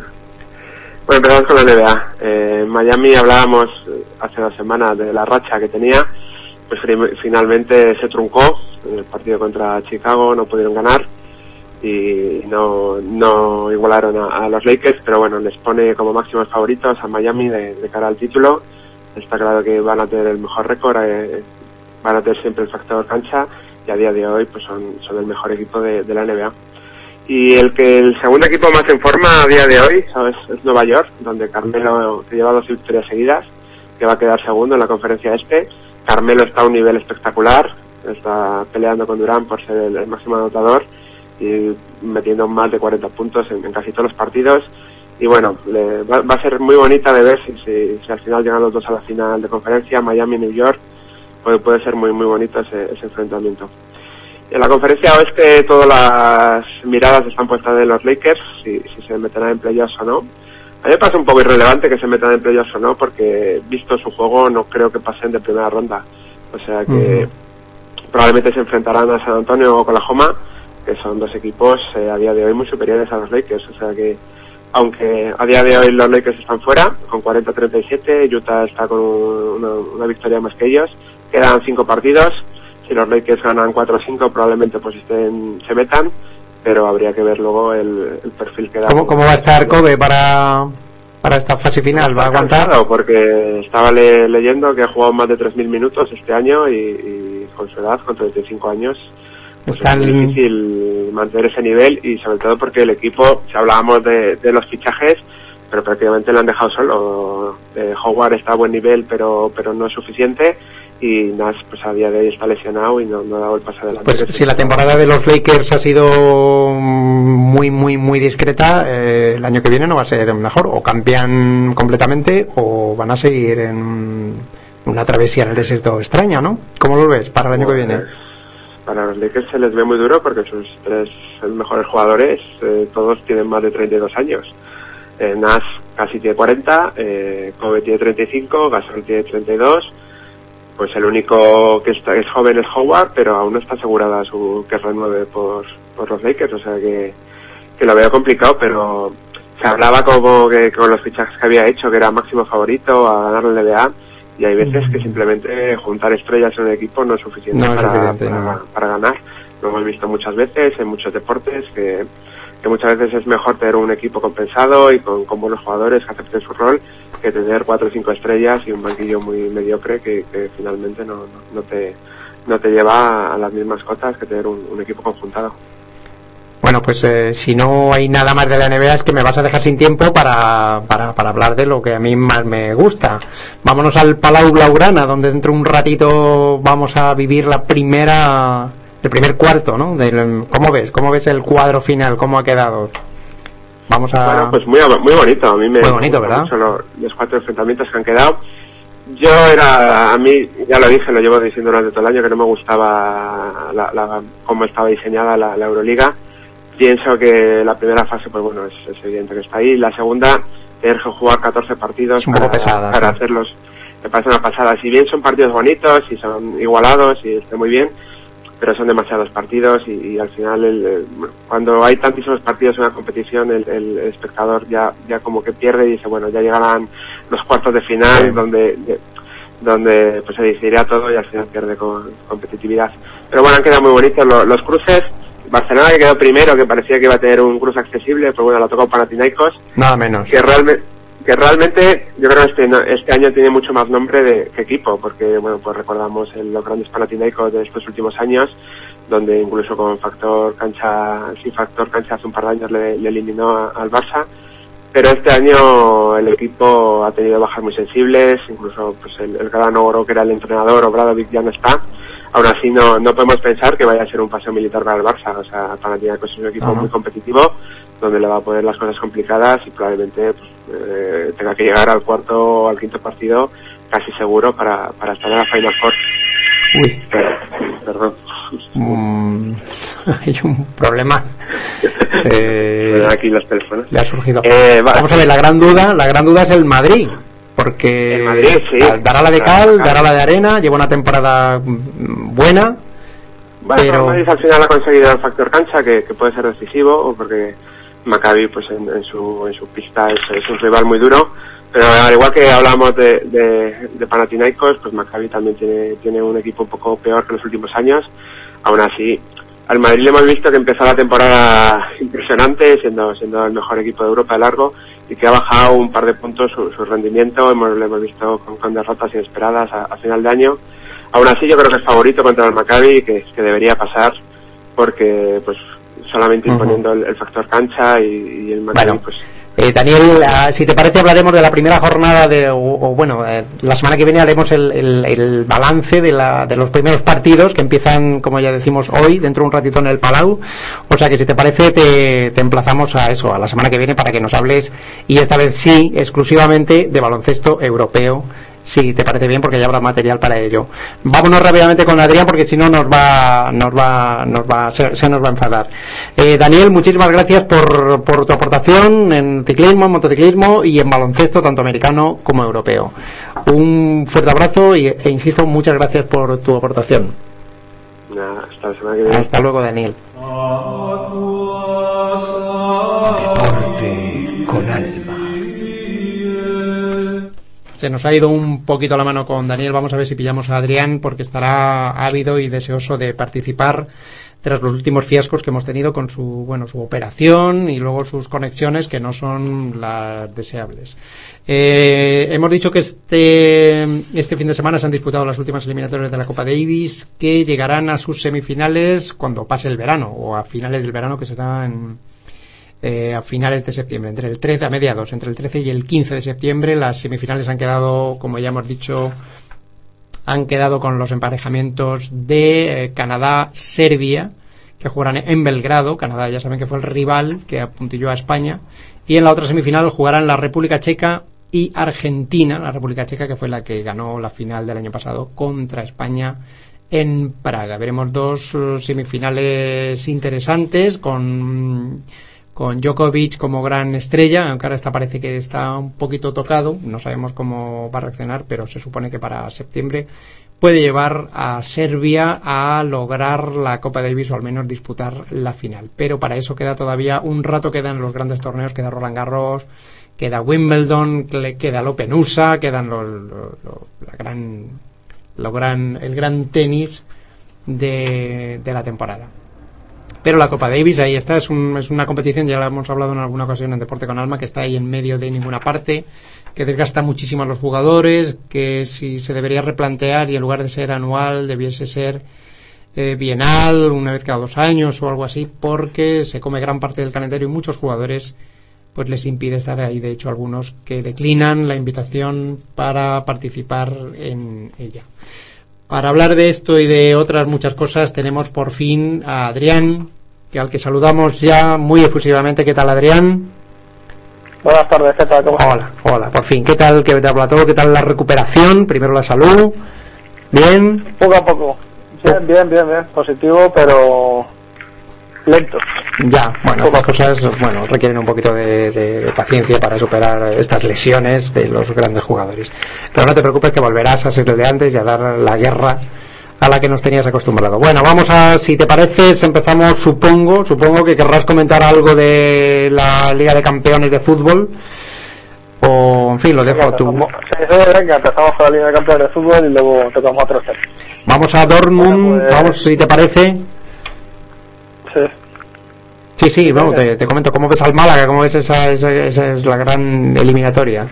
empezamos con la NBA. Eh, en Miami hablábamos eh, hace dos semanas de la racha que tenía. Pues finalmente se truncó en el partido contra Chicago, no pudieron ganar y no, no igualaron a, a los Lakers, pero bueno, les pone como máximos favoritos a Miami de, de cara al título. Está claro que van a tener el mejor récord, eh, van a tener siempre el factor cancha y a día de hoy pues son, son el mejor equipo de, la NBA. Y el que el segundo equipo más en forma a día de hoy es Nueva York, donde Carmelo que lleva dos victorias seguidas, que va a quedar segundo en la conferencia este. Carmelo está a un nivel espectacular, está peleando con Durán por ser el, máximo anotador y metiendo más de 40 puntos en casi todos los partidos. Y bueno, le- va, va a ser muy bonita de ver si, si, si al final llegan los dos a la final de conferencia, Miami-New York, puede, puede ser muy muy bonito ese, ese enfrentamiento. En la conferencia oeste todas las miradas están puestas en los Lakers, si, si se meterán en playoffs o no. A mí me parece un poco irrelevante que se metan en playoffs o no, porque visto su juego no creo que pasen de primera ronda. O sea que probablemente se enfrentarán a San Antonio o Oklahoma, que son dos equipos eh, a día de hoy muy superiores a los Lakers. O sea que aunque a día de hoy los Lakers están fuera, con 40-37, Utah está con una, una victoria más que ellos, quedan cinco partidos, si los Lakers ganan 4 o 5 probablemente pues estén, se metan, pero habría que ver luego el, el perfil que da. ¿Cómo, cómo va a estar Kobe para, para esta fase final? ¿Va a aguantar? Porque estaba le- leyendo que ha jugado más de 3.000 minutos este año y, y con su edad, con 35 años, pues Están- es difícil mantener ese nivel y sobre todo porque el equipo, si hablábamos de, de los fichajes, pero prácticamente lo han dejado solo. Eh, Howard está a buen nivel, pero pero no es suficiente y Nash pues a día de hoy está lesionado y no, no ha dado el paso adelante. Pues si la temporada de los Lakers ha sido muy, muy, muy discreta, eh, el año que viene no va a ser mejor. O cambian completamente o van a seguir en una travesía en el desierto extraña, ¿no? ¿Cómo lo ves para el año que viene? Para los Lakers se les ve muy duro porque sus tres mejores jugadores eh, todos tienen más de 32 años. Eh, Nash casi tiene 40, eh, Kobe tiene 35, Gasol tiene 32. Pues el único que está, es joven es Howard, pero aún no está asegurada su que renueve por, por los Lakers, o sea que, que lo veo complicado, pero se hablaba como que con los fichajes que había hecho, que era máximo favorito a ganar la NBA, y hay veces que simplemente juntar estrellas en un equipo no es suficiente, No para, suficiente, para- no. para ganar. Lo hemos visto muchas veces en muchos deportes que, que muchas veces es mejor tener un equipo compensado y con, con buenos jugadores que acepten su rol que tener cuatro o cinco estrellas y un banquillo muy mediocre que, que finalmente no, no, no te no te lleva a las mismas cotas que tener un, un equipo conjuntado. Bueno, pues eh, si no hay nada más de la NBA es que me vas a dejar sin tiempo para, para, para hablar de lo que a mí más me gusta. Vámonos al Palau Blaugrana, donde dentro de un ratito vamos a vivir la primera, el primer cuarto, ¿no? Del, ¿Cómo ves? ¿Cómo ves el cuadro final? ¿Cómo ha quedado? Vamos a... Bueno, pues muy, muy bonito, a mí me Muy bonito, ¿verdad? los, los cuatro enfrentamientos que han quedado. Yo era, a mí, ya lo dije, lo llevo diciendo durante todo el año, que no me gustaba la, la- cómo estaba diseñada la, la Euroliga. Pienso que la primera fase, pues bueno, es, es evidente que está ahí. La segunda, tener que jugar 14 partidos para, pesada, para sí. hacerlos, me parece una pasada. Si bien son partidos bonitos y son igualados y está muy bien, pero son demasiados partidos y, y al final el- el- cuando hay tantísimos partidos en una competición el, el espectador ya ya como que pierde y dice bueno ya llegarán los cuartos de final Sí. donde de- donde pues se decidirá todo y al final pierde con competitividad pero bueno han quedado muy bonitos lo- los cruces Barcelona que quedó primero que parecía que iba a tener un cruce accesible pues bueno lo tocó Panathinaikos Nada menos. que realmente que realmente yo creo que este, no- este año tiene mucho más nombre de, que equipo, porque bueno, pues recordamos el- los grandes Panathinaikos de estos últimos años, donde incluso con factor cancha, sin factor cancha hace un par de años le, le eliminó a- al Barça. Pero este año el equipo ha tenido bajas muy sensibles, incluso pues el, el gran oro que era el entrenador, Obradovic ya no está. Aún así no, no podemos pensar que vaya a ser un paseo militar para el Barça. O sea, Panathinaikos es un equipo Ajá. muy competitivo, donde le va a poner las cosas complicadas y probablemente pues, eh, tenga que llegar al cuarto o al quinto partido casi seguro para, para estar en la Final Four. Uy, Pero, perdón. mm, hay un problema. Eh, aquí los teléfonos. le ha surgido. Eh, va- Vamos a ver, la gran duda, la gran duda es el Madrid. Porque El Madrid, sí. dará la de cal, dará la de arena, lleva una temporada buena, Bueno, pero- el Madrid al final ha conseguido el factor cancha que, que puede ser decisivo, porque Maccabi pues en, en su, en su pista es, es un rival muy duro, pero al igual que hablamos de, de, de Panathinaikos, pues Maccabi también tiene, tiene un equipo un poco peor que los últimos años. Aún así, al Madrid le hemos visto que empezó la temporada impresionante, siendo, siendo el mejor equipo de Europa de largo, y que ha bajado un par de puntos su, su rendimiento, hemos, lo hemos visto con, con derrotas inesperadas a, a final de año. Aún así yo creo que es favorito contra el Maccabi y que, que debería pasar porque pues solamente imponiendo el, el factor cancha y, y el Maccabi Bueno. pues Eh, Daniel, ah, si te parece hablaremos de la primera jornada de, o, bueno, eh, la semana que viene haremos el, el- balance de, la, de los primeros partidos que empiezan, como ya decimos, hoy, dentro de un ratito en el Palau. O sea que si te parece te emplazamos a eso, a la semana que viene para que nos hables y esta vez sí, exclusivamente de baloncesto europeo. Si te parece bien, porque ya habrá material para ello. Vámonos rápidamente con Adrián, porque si no nos va, nos va, nos va, se, se nos va a enfadar. Eh, Daniel, muchísimas gracias por, por tu aportación en ciclismo, en motociclismo y en baloncesto, tanto americano como europeo. Un fuerte abrazo y, e insisto, muchas gracias por tu aportación. hasta la semana que viene. Hasta luego, Daniel. Deporte con alma. Se nos ha ido un poquito la mano con Daniel. Vamos a ver si pillamos a Adrián porque estará ávido y deseoso de participar tras los últimos fiascos que hemos tenido con su bueno su operación y luego sus conexiones que no son las deseables. Eh, hemos dicho que este este fin de semana se han disputado las últimas eliminatorias de la Copa Davis que llegarán a sus semifinales cuando pase el verano o a finales del verano que será en eh, a finales de septiembre, entre el 13 a mediados, entre el 13 y el 15 de septiembre. Las semifinales han quedado, como ya hemos dicho, han quedado con los emparejamientos de eh, Canadá-Serbia, que jugarán en Belgrado. Canadá ya saben que fue el rival que apuntilló a España. Y en la otra semifinal jugarán la República Checa y Argentina, la República Checa que fue la que ganó la final del año pasado contra España en Praga. Veremos dos eh, semifinales interesantes con con Djokovic como gran estrella, aunque ahora está parece que está un poquito tocado, no sabemos cómo va a reaccionar, pero se supone que para septiembre puede llevar a Serbia a lograr la Copa Davis o al menos disputar la final. Pero para eso queda todavía un rato, quedan los grandes torneos, queda Roland Garros, queda Wimbledon, queda el Open USA, quedan los, la gran, el gran tenis de la temporada. Pero la Copa Davis ahí está, es, un- es una competición, ya la hemos hablado en alguna ocasión en Deporte con Alma, que está ahí en medio de ninguna parte, que desgasta muchísimo a los jugadores, que si se debería replantear y en lugar de ser anual debiese ser eh, bienal, una vez cada dos años o algo así, porque se come gran parte del calendario y muchos jugadores pues les impide estar ahí. De hecho, algunos que declinan la invitación para participar en ella. Para hablar de esto y de otras muchas cosas tenemos por fin a Adrián, que al que saludamos ya muy efusivamente. ¿Qué tal, Adrián? Buenas tardes, ¿qué tal? ¿Cómo? Hola, hola, por fin. ¿Qué tal, qué te habla todo? ¿Qué tal la recuperación? Primero la salud. ¿Bien? Poco a poco. Bien, bien, bien, bien. Positivo, pero lento. Ya, bueno, estas cosas bueno, requieren un poquito de, de- paciencia para superar estas lesiones de los grandes jugadores. Pero no te preocupes que volverás a ser el de antes y a dar la guerra a la que nos tenías acostumbrado. Bueno, vamos a, si te parece, empezamos, supongo, supongo que querrás comentar algo de la Liga de Campeones de Fútbol. O, en fin, lo dejo sí, sí, venga, empezamos con la línea de campeones de fútbol y luego tocamos otros temas. Vamos a Dortmund, Bueno, pues- vamos, si te parece. Sí. Sí, vamos, te, te comento cómo ves al Málaga, cómo ves esa, esa, esa es la gran eliminatoria.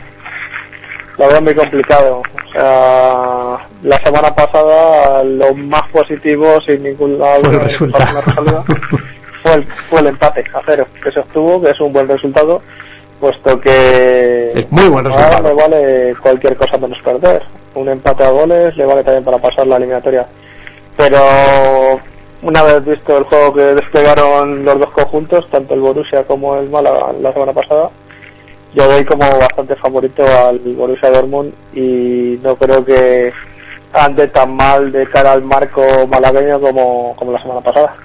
La veo muy complicado. O sea, la semana pasada lo más positivo, sin ningún lado Fue el resultado. fue el, fue el empate a cero que se obtuvo, que es un buen resultado, puesto que Es muy buen ahora resultado. le vale cualquier cosa menos perder. Un empate a goles le vale también para pasar la eliminatoria. Pero una vez visto el juego que desplegaron los dos conjuntos, tanto el Borussia como el Málaga la semana pasada, yo doy como bastante favorito al Borussia Dortmund y no creo que ande tan mal de cara al marco malagueño como, como la semana pasada.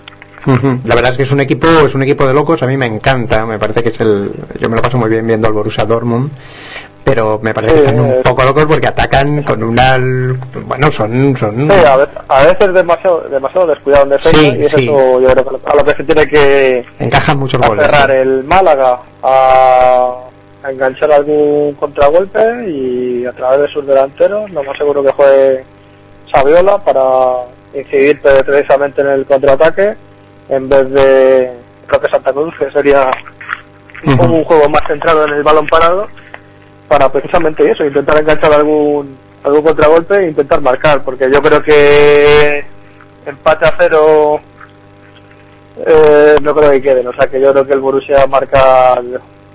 La verdad es que es un equipo, es un equipo de locos, a mí me encanta, me parece que es el, yo me lo paso muy bien viendo al Borussia Dortmund, pero me parece que están un eh. poco locos porque atacan con una, bueno, son, son, Sí, a veces, a veces demasiado, demasiado descuidado en defensa Sí, y es eso yo creo que a lo que se tiene que encajan muchos goles. aferrar el Málaga a, a enganchar algún contragolpe y a través de sus delanteros, lo más seguro que juegue Saviola para incidir pre- precisamente en el contraataque en vez de Roque Santa Cruz, que sería un, un juego más centrado en el balón parado para precisamente eso, intentar enganchar algún algún contragolpe e intentar marcar, porque yo creo que empate a cero eh, no creo que queden, o sea que yo creo que el Borussia marca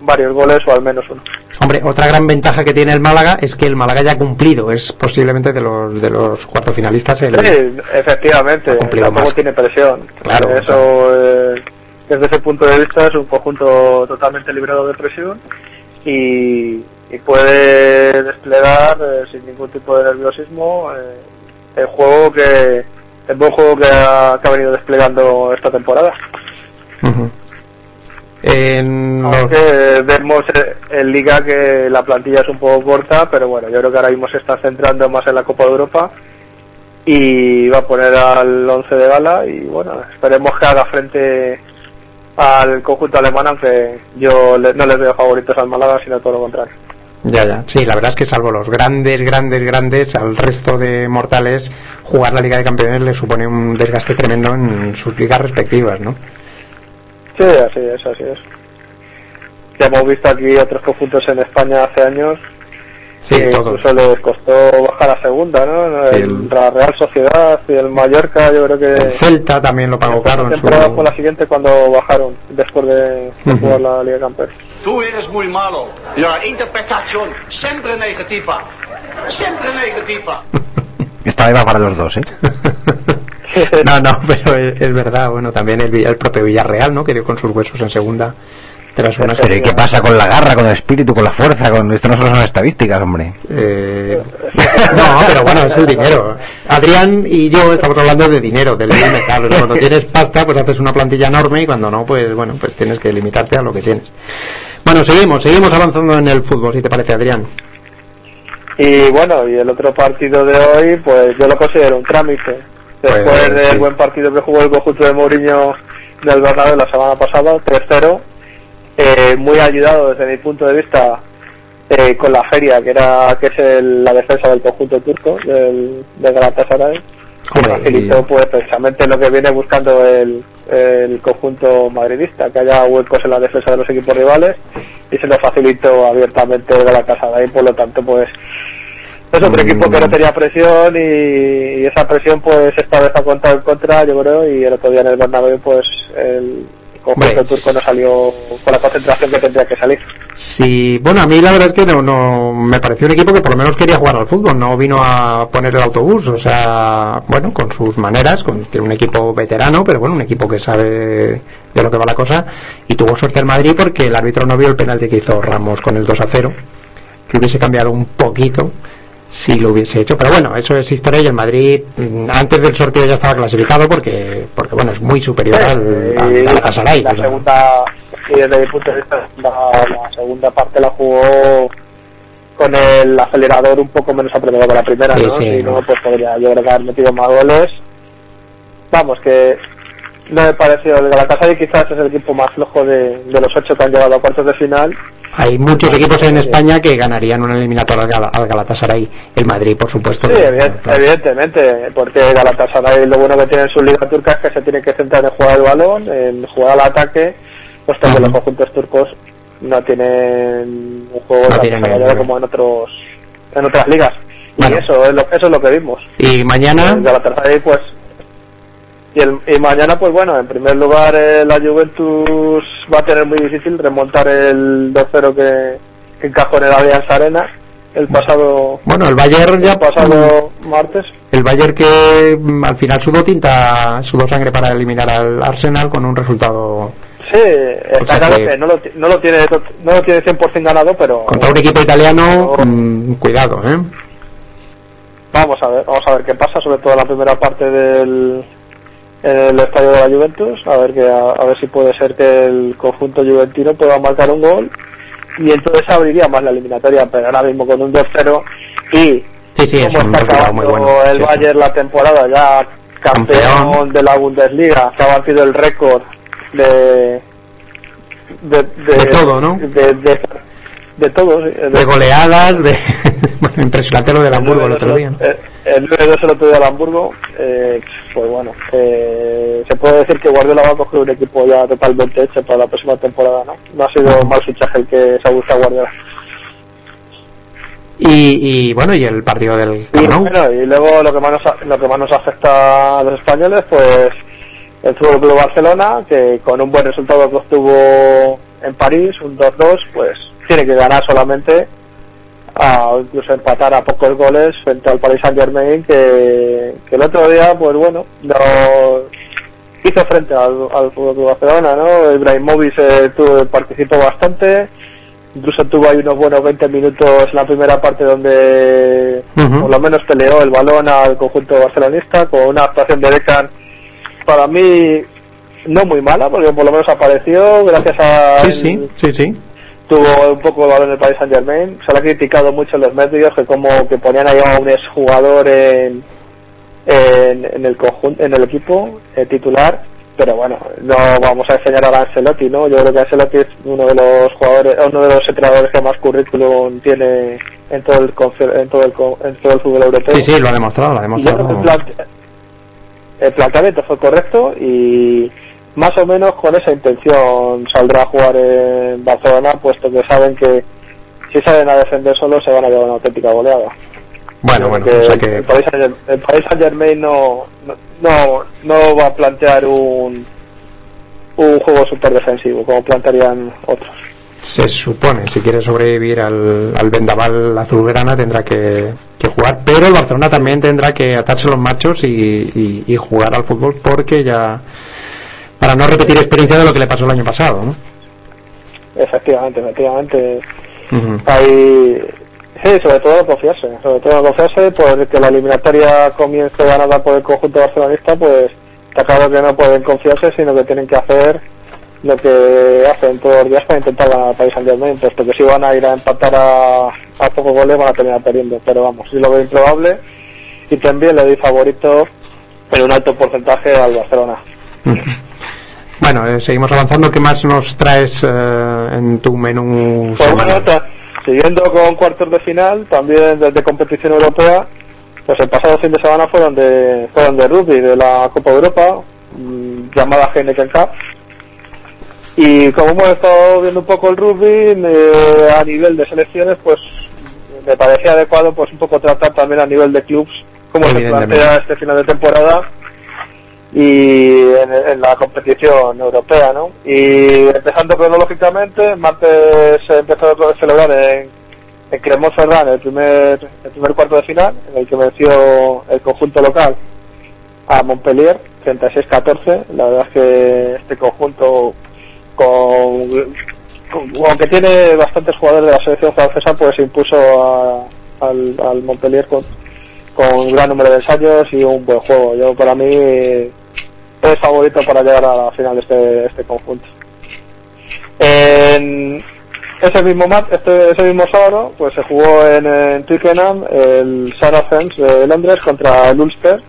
varios goles o al menos uno. Hombre, otra gran ventaja que tiene el Málaga es que el Málaga ya ha cumplido, es posiblemente de los, de los cuartos finalistas el, Sí, efectivamente, tampoco más. tiene presión. Claro, Eso, eh, desde ese punto de vista, es un conjunto totalmente librado de presión y, y puede desplegar eh, sin ningún tipo de nerviosismo eh, el juego que el buen juego que ha, que ha venido desplegando esta temporada. Ujú. En los- Aunque vemos eh, en Liga que la plantilla es un poco corta, pero bueno, yo creo que ahora mismo se está centrando más en la Copa de Europa y va a poner al 11 de gala y bueno, esperemos que haga frente al conjunto alemán, aunque yo no les veo favoritos al Málaga, sino todo lo contrario. Ya, ya. Sí, la verdad es que salvo los grandes, grandes, grandes, al resto de mortales, jugar la Liga de Campeones le supone un desgaste tremendo en sus ligas respectivas, ¿no? Sí, así es, así es. Ya hemos visto aquí otros conjuntos en España hace años Sí, que incluso les costó bajar a segunda, ¿no? El- el- la Real Sociedad y el Mallorca, yo creo que... El Celta también lo pagó caro en La su... temporada fue la siguiente cuando bajaron, después de, jugar la Liga de Campeones. Tú eres muy malo. La interpretación siempre negativa. Siempre negativa. Esta vez va para los dos, ¿eh? No, no, pero es, es verdad, bueno, también el, el propio Villarreal, ¿no? Que dio con sus huesos en segunda tras una Pero ¿y qué pasa con la garra, con el espíritu, con la fuerza? Con Esto no solo son estadísticas, hombre. Eh, no, pero bueno, es el dinero. Adrián y yo estamos hablando de dinero, del bien metal. Cuando tienes pasta, pues haces una plantilla enorme y cuando no, pues bueno, pues tienes que limitarte a lo que tienes. Bueno, seguimos, seguimos avanzando en el fútbol, si te parece, Adrián. Y bueno, y el otro partido de hoy, pues yo lo considero un trámite. Después Pues, del sí. buen partido que jugó el conjunto de Mourinho del Bernabéu la semana pasada, 3-0, eh, muy ayudado desde mi punto de vista eh, con la feria, que era que es el- la defensa del conjunto turco, del, del Galatasaray. que facilitó y- pues precisamente lo que viene buscando el, el conjunto madridista, que haya huecos en la defensa de los equipos rivales y se lo facilitó abiertamente el Galatasaray, por lo tanto pues es otro Mm. equipo que no tenía presión y, y esa presión pues esta vez ha contado en contra yo creo y el otro día en el Bernabéu pues el Hombre, turco no salió con la concentración que tendría que salir. Sí, bueno, a mí la verdad es que no, no me pareció un equipo que por lo menos quería jugar al fútbol, no vino a poner el autobús, o sea, bueno, con sus maneras, con tiene un equipo veterano, pero bueno, un equipo que sabe de lo que va la cosa y tuvo suerte el Madrid porque el árbitro no vio el penalti que hizo Ramos con el 2 a 0, que hubiese cambiado un poquito si lo hubiese hecho, pero bueno, eso es historia y el Madrid mm, antes del sorteo ya estaba clasificado porque porque bueno, es muy superior al, al Y Galatasaray, la o sea, segunda y desde mi punto de vista la, la segunda parte la jugó con el acelerador un poco menos apretado que la primera Sí, ¿no? sí, si no no. pues podría yo creo que haber metido más goles vamos que no me pareció el Galatasaray quizás es el equipo más flojo de, de los ocho que han llegado a cuartos de final Hay muchos equipos en España que ganarían una eliminatoria al, Gal- al Galatasaray. El Madrid, por supuesto. Sí, que- evident- claro. evidentemente, porque Galatasaray lo bueno que tiene en su liga turca es que se tiene que centrar en jugar el balón, en jugar al ataque puesto que los conjuntos turcos no tienen un juego No tan tienen como en otros en otras ligas. Bueno. Y eso es lo, eso es lo que vimos. Y mañana, El Galatasaray, pues y, el, y mañana pues bueno en primer lugar eh, la Juventus va a tener muy difícil remontar el 2-0 que, que encajó en el Allianz Arena el pasado bueno, el Bayern ya el pasado martes El Bayern que mm, al final sudó tinta, sudó sangre para eliminar al Arsenal con un resultado sí está claro que- no lo, no lo tiene no lo tiene 100% ganado pero contra un equipo italiano. mm, cuidado, ¿eh? vamos a ver vamos a ver qué pasa sobre todo en la primera parte del en el estadio de la Juventus a ver que a, a ver si puede ser que el conjunto juventino pueda marcar un gol y entonces abriría más la eliminatoria pero ahora mismo con un 2-0 y Sí, como está acabando bueno. el sí. Bayern la temporada ya campeón, Campeón. de la Bundesliga que ha batido el récord de de, De todo, ¿no? de, de, de todo sí, De goleadas, de. bueno, impresionante lo del Hamburgo el otro día. ¿no? eh, el 9-2 el otro día al Hamburgo, eh, pues bueno, eh, se puede decir que Guardiola va a coger un equipo ya totalmente hecho para la próxima temporada, ¿no? No ha sido mal fichaje el que se ha gustado Guardiola. Y, y bueno, y el partido del Y, bueno, y luego lo que más nos, lo que más nos afecta a los españoles, pues el Fútbol Club Barcelona, que con un buen resultado que obtuvo en París, un 2-2, pues tiene que ganar solamente a, o incluso empatar a pocos goles frente al Paris Saint Germain que, que el otro día pues bueno no hizo frente al, al Fútbol Club Barcelona no Ibrahimovic eh, tuvo- participó bastante incluso tuvo ahí unos buenos 20 minutos en la primera parte donde por lo menos peleó el balón al conjunto barcelonista con una actuación de Decan para mí no muy mala porque por lo menos apareció gracias a Sí, sí, sí, sí. Tuvo un poco de valor en el Paris Saint Germain. Se lo ha criticado mucho en los medios que como que ponían ahí a un exjugador en, en, en el conjunto, en el equipo eh, titular. Pero bueno, no vamos a enseñar a Ancelotti, ¿no? Yo creo que Ancelotti es uno de los jugadores, uno de los entrenadores que más currículum tiene en todo el en todo el, en todo el fútbol europeo. Sí, sí, lo ha demostrado, lo ha Y yo creo que el, demostrado. plante- el planteamiento fue correcto y más o menos con esa intención saldrá a jugar en Barcelona, puesto que saben que si salen a defender solo se van a llevar una auténtica goleada. Bueno, bueno, o sea el, que. el Paris Saint- el Paris Saint Germain no, no, no va a plantear un, un juego súper defensivo como plantearían otros. se supone, si quiere sobrevivir al, al vendaval azulgrana tendrá que, que jugar, pero el Barcelona también tendrá que atarse los machos y, y- y jugar al fútbol porque ya para no repetir experiencia de lo que le pasó el año pasado, ¿no? Efectivamente, efectivamente. Hay, sí, sobre todo confiarse, sobre todo confiarse, porque la eliminatoria comience ganada por el conjunto barcelonista, pues está claro que no pueden confiarse, sino que tienen que hacer lo que hacen todos los días para intentar ganar al País Saint Germain, puesto que si van a ir a empatar a, a pocos goles van a terminar perdiendo, pero vamos, sí lo veo improbable y también le doy favorito en un alto porcentaje al Barcelona. Bueno, eh, seguimos avanzando. ¿Qué más nos traes eh, en tu menú Pues bueno, siguiendo con cuartos de final, también desde competición europea, pues el pasado fin de semana fueron de, fueron de rugby, de la Copa Europa, mm, llamada Heineken Cup. Y como hemos estado viendo un poco el rugby, eh, a nivel de selecciones, pues me parecía adecuado pues un poco tratar también a nivel de clubs cómo se plantea este final de temporada y en, en la competición europea, ¿no? Y empezando cronológicamente, martes empezó a celebrar en, en Cremont Ferrand el primer, el primer cuarto de final, en el que venció el conjunto local a Montpellier 36-14. La verdad es que este conjunto, con, aunque tiene bastantes jugadores de la selección francesa, pues impuso a- al, al Montpellier con, con un gran número de ensayos y un buen juego. Yo para mí favorito para llegar a la final de este, este conjunto. En ese mismo mat- este, ese mismo sábado pues se jugó en, en Twickenham el Saracens de Londres contra el Ulster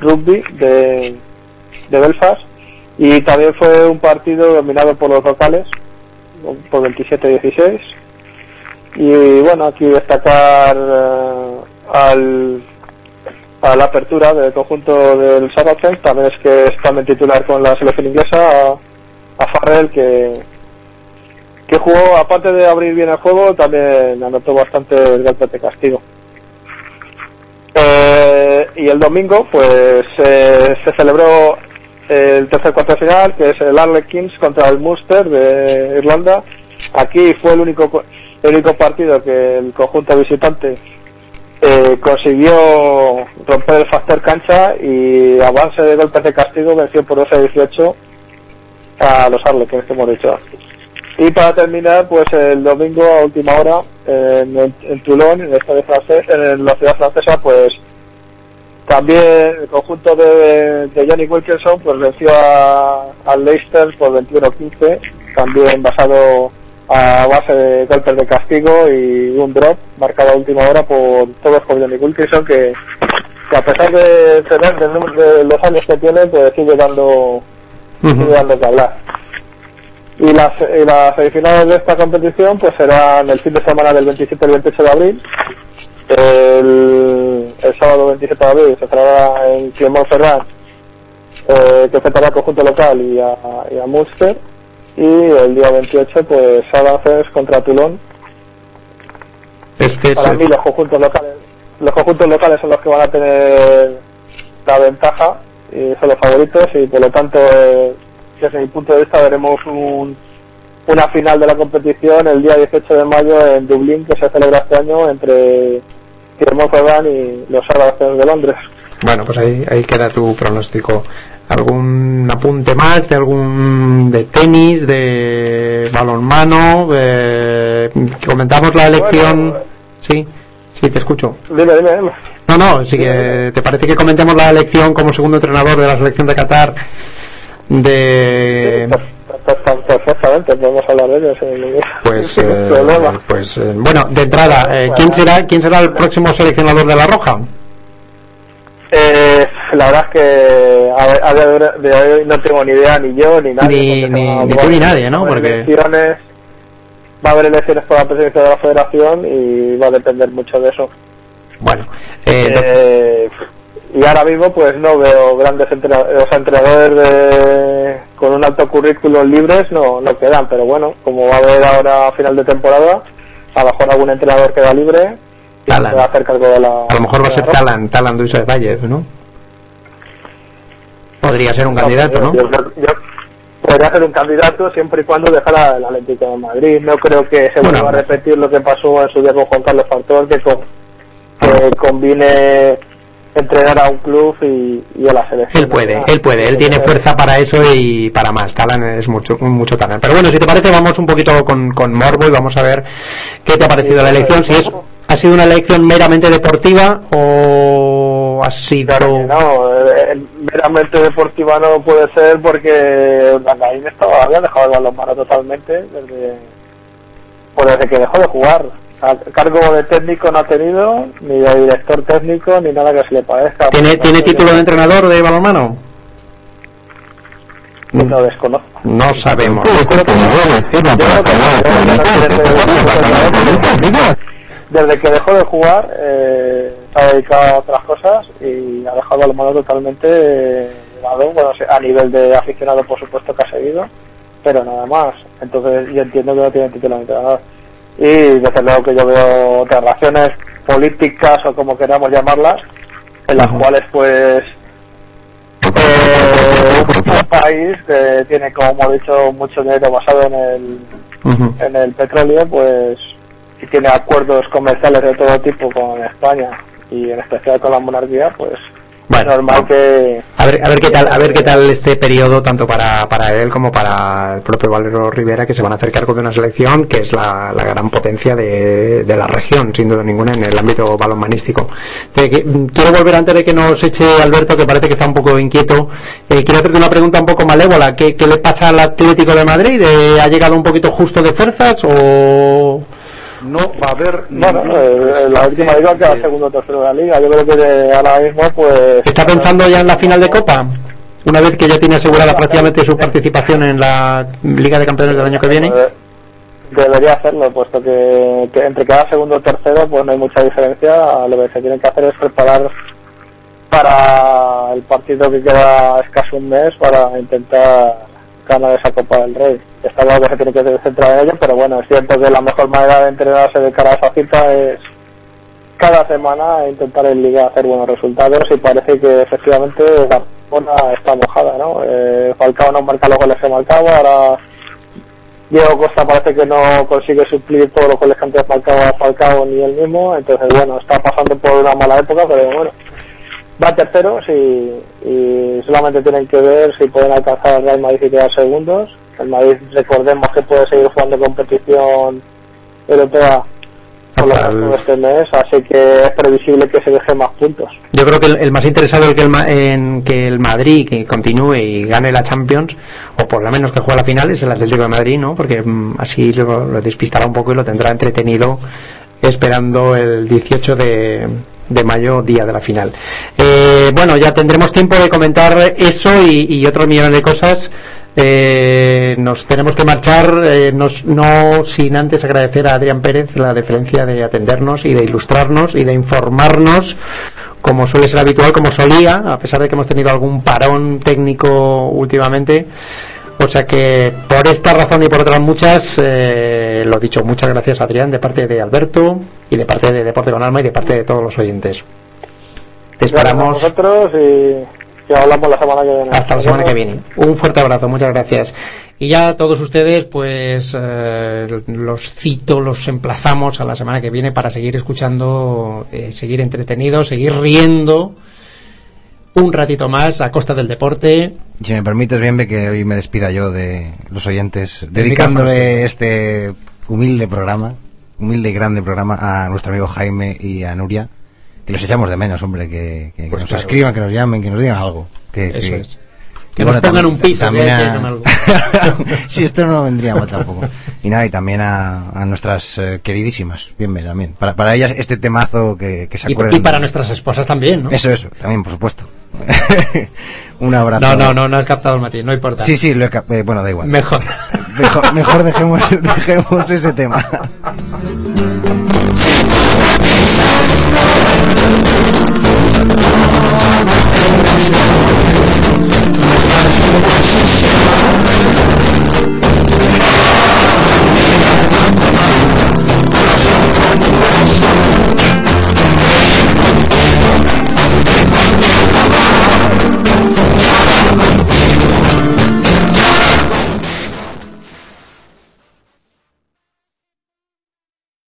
Rugby de, de Belfast y también fue un partido dominado por los locales por 27-16 y bueno aquí destacar eh, al a la apertura del conjunto del Saracens también es que es también titular con la selección inglesa a, a Farrell que que jugó, aparte de abrir bien el juego, también anotó bastante golpes de castigo. Eh, y el domingo, pues eh, se celebró el tercer cuarto final, que es el Arlequins contra el Munster de Irlanda. Aquí fue el único el único partido que el conjunto visitante eh, consiguió romper el factor cancha y a base de golpes de castigo venció por 12 a 18 a los Arlequins que hemos dicho. Y para terminar, pues el domingo a última hora en, en, en Toulon, en, el estadio francés, en la ciudad francesa, pues también el conjunto de, de Johnny Wilkinson pues venció a, al Leicester por 21-15, también basado a base de golpes de castigo y un drop marcado a última hora por todos por Johnny Wilkinson que, que a pesar de tener de los años que tiene pues sigue dando, sigue dando que hablar. Y las, y las semifinales de esta competición pues serán el fin de semana del 27 al 28 de abril. El, el sábado 27 de abril se celebrará en Clermont-Ferrand, eh, que enfrentará al conjunto local y a, y a Munster. Y el día 28 pues Sabaces contra Toulon. Este es Para mí los conjuntos locales los conjuntos locales son los que van a tener la ventaja y son los favoritos y por lo tanto eh, desde mi punto de vista veremos un, una final de la competición el día 18 de mayo en Dublín que se celebra este año entre Clermont-Ferrand y los Saracens de Londres. Bueno, pues ahí, ahí queda tu pronóstico. ¿Algún apunte más de algún de tenis, de balonmano? De... Comentamos la elección. Bueno, Sí, sí, te escucho. Dime, dime, dime. No, no, sí que te parece que comentemos la elección como segundo entrenador de la selección de Qatar de Per- per- Perfectamente, podemos hablar de ello sin pues ningún eh, problema. pues eh, bueno de entrada eh, quién será quién será el próximo seleccionador de la Roja Eh, la verdad es que a, a de hoy no tengo ni idea, ni yo, ni nadie. Ni- ni- ni tú ni nadie, ¿no? Porque- elecciones, va a haber elecciones para la presidencia de la federación y va a depender mucho de eso. bueno eh, Eh, y ahora mismo pues no veo grandes entrenadores, o sea, entrenadores de- con un alto currículum libres no, no quedan, pero bueno, como va a haber ahora a final de temporada, a lo mejor algún entrenador queda libre Talan. se va a hacer cargo de la... a lo mejor va a ser. Talan Talan Duisa de Valle ¿no? podría ser un No, candidato ¿no? yo- yo- yo podría ser un candidato siempre y cuando dejara el Atlético de Madrid. No creo que se Bueno. vuelva a repetir lo que pasó en su día con Juan Carlos Factor, que, con- que combine entrenar a un club y, y a la selección. Él puede, él puede, él tiene fuerza para eso y para más. Talan es mucho, mucho Talan. Pero bueno, si te parece, vamos un poquito con, con Morbo y vamos a ver qué te ha parecido la elección. Si es, ha sido una elección meramente deportiva o ha sido. Claro no, eh, meramente deportiva no puede ser porque Langarín estaba, había dejado el balonmano totalmente desde, pues desde que dejó de jugar. A- Cargo de técnico no ha tenido, ni de director técnico, ni nada que se le parezca. ¿Tiene, ¿tiene no título de entrenador de balonmano? Lo desconozco. No sabemos. Desde que dejó de jugar, eh, se ha dedicado a otras cosas y ha dejado al mano totalmente eh, de lado. Bueno, a nivel de aficionado, por supuesto que ha seguido, pero nada más. Entonces, yo entiendo que no tiene título de entrenador. Y desde luego que yo veo otras relaciones políticas o como queramos llamarlas, en las cuales, pues, eh, un país que tiene, como hemos dicho, mucho dinero basado en el, en el petróleo, pues y tiene acuerdos comerciales de todo tipo con España y en especial con la monarquía, pues Bueno. es normal que A ver, a ver qué tal, a ver qué tal este periodo tanto para, para él como para el propio Valero Rivera que se van a hacer cargo de una selección que es la, la gran potencia de, de la región, sin duda ninguna, en el ámbito balonmanístico. Que- quiero volver antes de que nos eche Alberto, que parece que está un poco inquieto. Eh, quiero hacerte una pregunta un poco malévola. ¿Qué, qué le pasa al Atlético de Madrid? ¿Ha llegado un poquito justo de fuerzas o...? No va a haber bueno, ningún- eh, la última liga queda segundo o tercero de la liga. Yo creo que de ahora mismo, pues ¿Está pensando ya en la final de Copa? Una vez que ya tiene asegurada prácticamente su participación en la Liga de Campeones del año que viene. Eh, Debería hacerlo, puesto que, que entre cada segundo o tercero pues no hay mucha diferencia. Lo que se tiene que hacer es preparar para el partido que queda escaso un mes para intentar ganar esa Copa del Rey. Está claro que se tiene que centrar en ello, pero bueno, es cierto que la mejor manera de entrenarse de cara a esa cita es cada semana intentar en Liga hacer buenos resultados y parece que efectivamente zona está mojada, ¿no? Eh, Falcao no marca los goles que marcaba, ahora Diego Costa parece que no consigue suplir todos los goles que antes marcaba Falcao ni él mismo, entonces bueno, está pasando por una mala época, pero bueno, va terceros y, y solamente tienen que ver si pueden alcanzar al Real Madrid y quedar segundos. El Madrid, recordemos que puede seguir jugando competición europea por lo menos este mes, así que es previsible que se deje más puntos. Yo creo que el, el más interesado que el, en que el Madrid que continúe y gane la Champions, o por lo menos que juegue la final, es el Atlético de Madrid, ¿no? Porque mm, así lo, lo despistará un poco y lo tendrá entretenido esperando el 18 de, de mayo, día de la final. Eh, bueno, ya tendremos tiempo de comentar eso y, y otros millones de cosas. Eh, nos tenemos que marchar, eh, nos- no sin antes agradecer a Adrián Pérez la deferencia de atendernos y de ilustrarnos y de informarnos, como suele ser habitual, como solía, a pesar de que hemos tenido algún parón técnico últimamente. O sea que por esta razón y por otras muchas, eh, lo dicho, muchas gracias Adrián de parte de Alberto y de parte de Deporte con Alma y de parte de todos los oyentes. Te esperamos vosotros y, y hablamos la semana que viene. hasta la semana que viene. Un fuerte abrazo, muchas gracias. Y ya a todos ustedes, pues eh, los cito, los emplazamos a la semana que viene para seguir escuchando, eh, seguir entretenidos, seguir riendo un ratito más a costa del deporte. Si me permites, bien, que hoy me despida yo de los oyentes, dedicándole este humilde programa, humilde y grande programa a nuestro amigo Jaime y a Nuria, que los echamos de menos, hombre, que, que- que Pues nos claro. escriban, que nos llamen, que nos digan algo. Que, Eso que- es. y Que nos pongan un pizza, también a- sí, esto no vendría mal tampoco. Y nada, y también a, a nuestras eh, queridísimas, bien, ve, también. Para, para ellas este temazo que, que se Y, acuerden. y para nuestras esposas también, ¿no? Eso, eso, también, por supuesto. un abrazo. No, no, no, no has captado el matiz, no importa. Sí, sí, lo he eh, bueno, da igual. Mejor. Mejor, mejor dejemos, dejemos ese tema.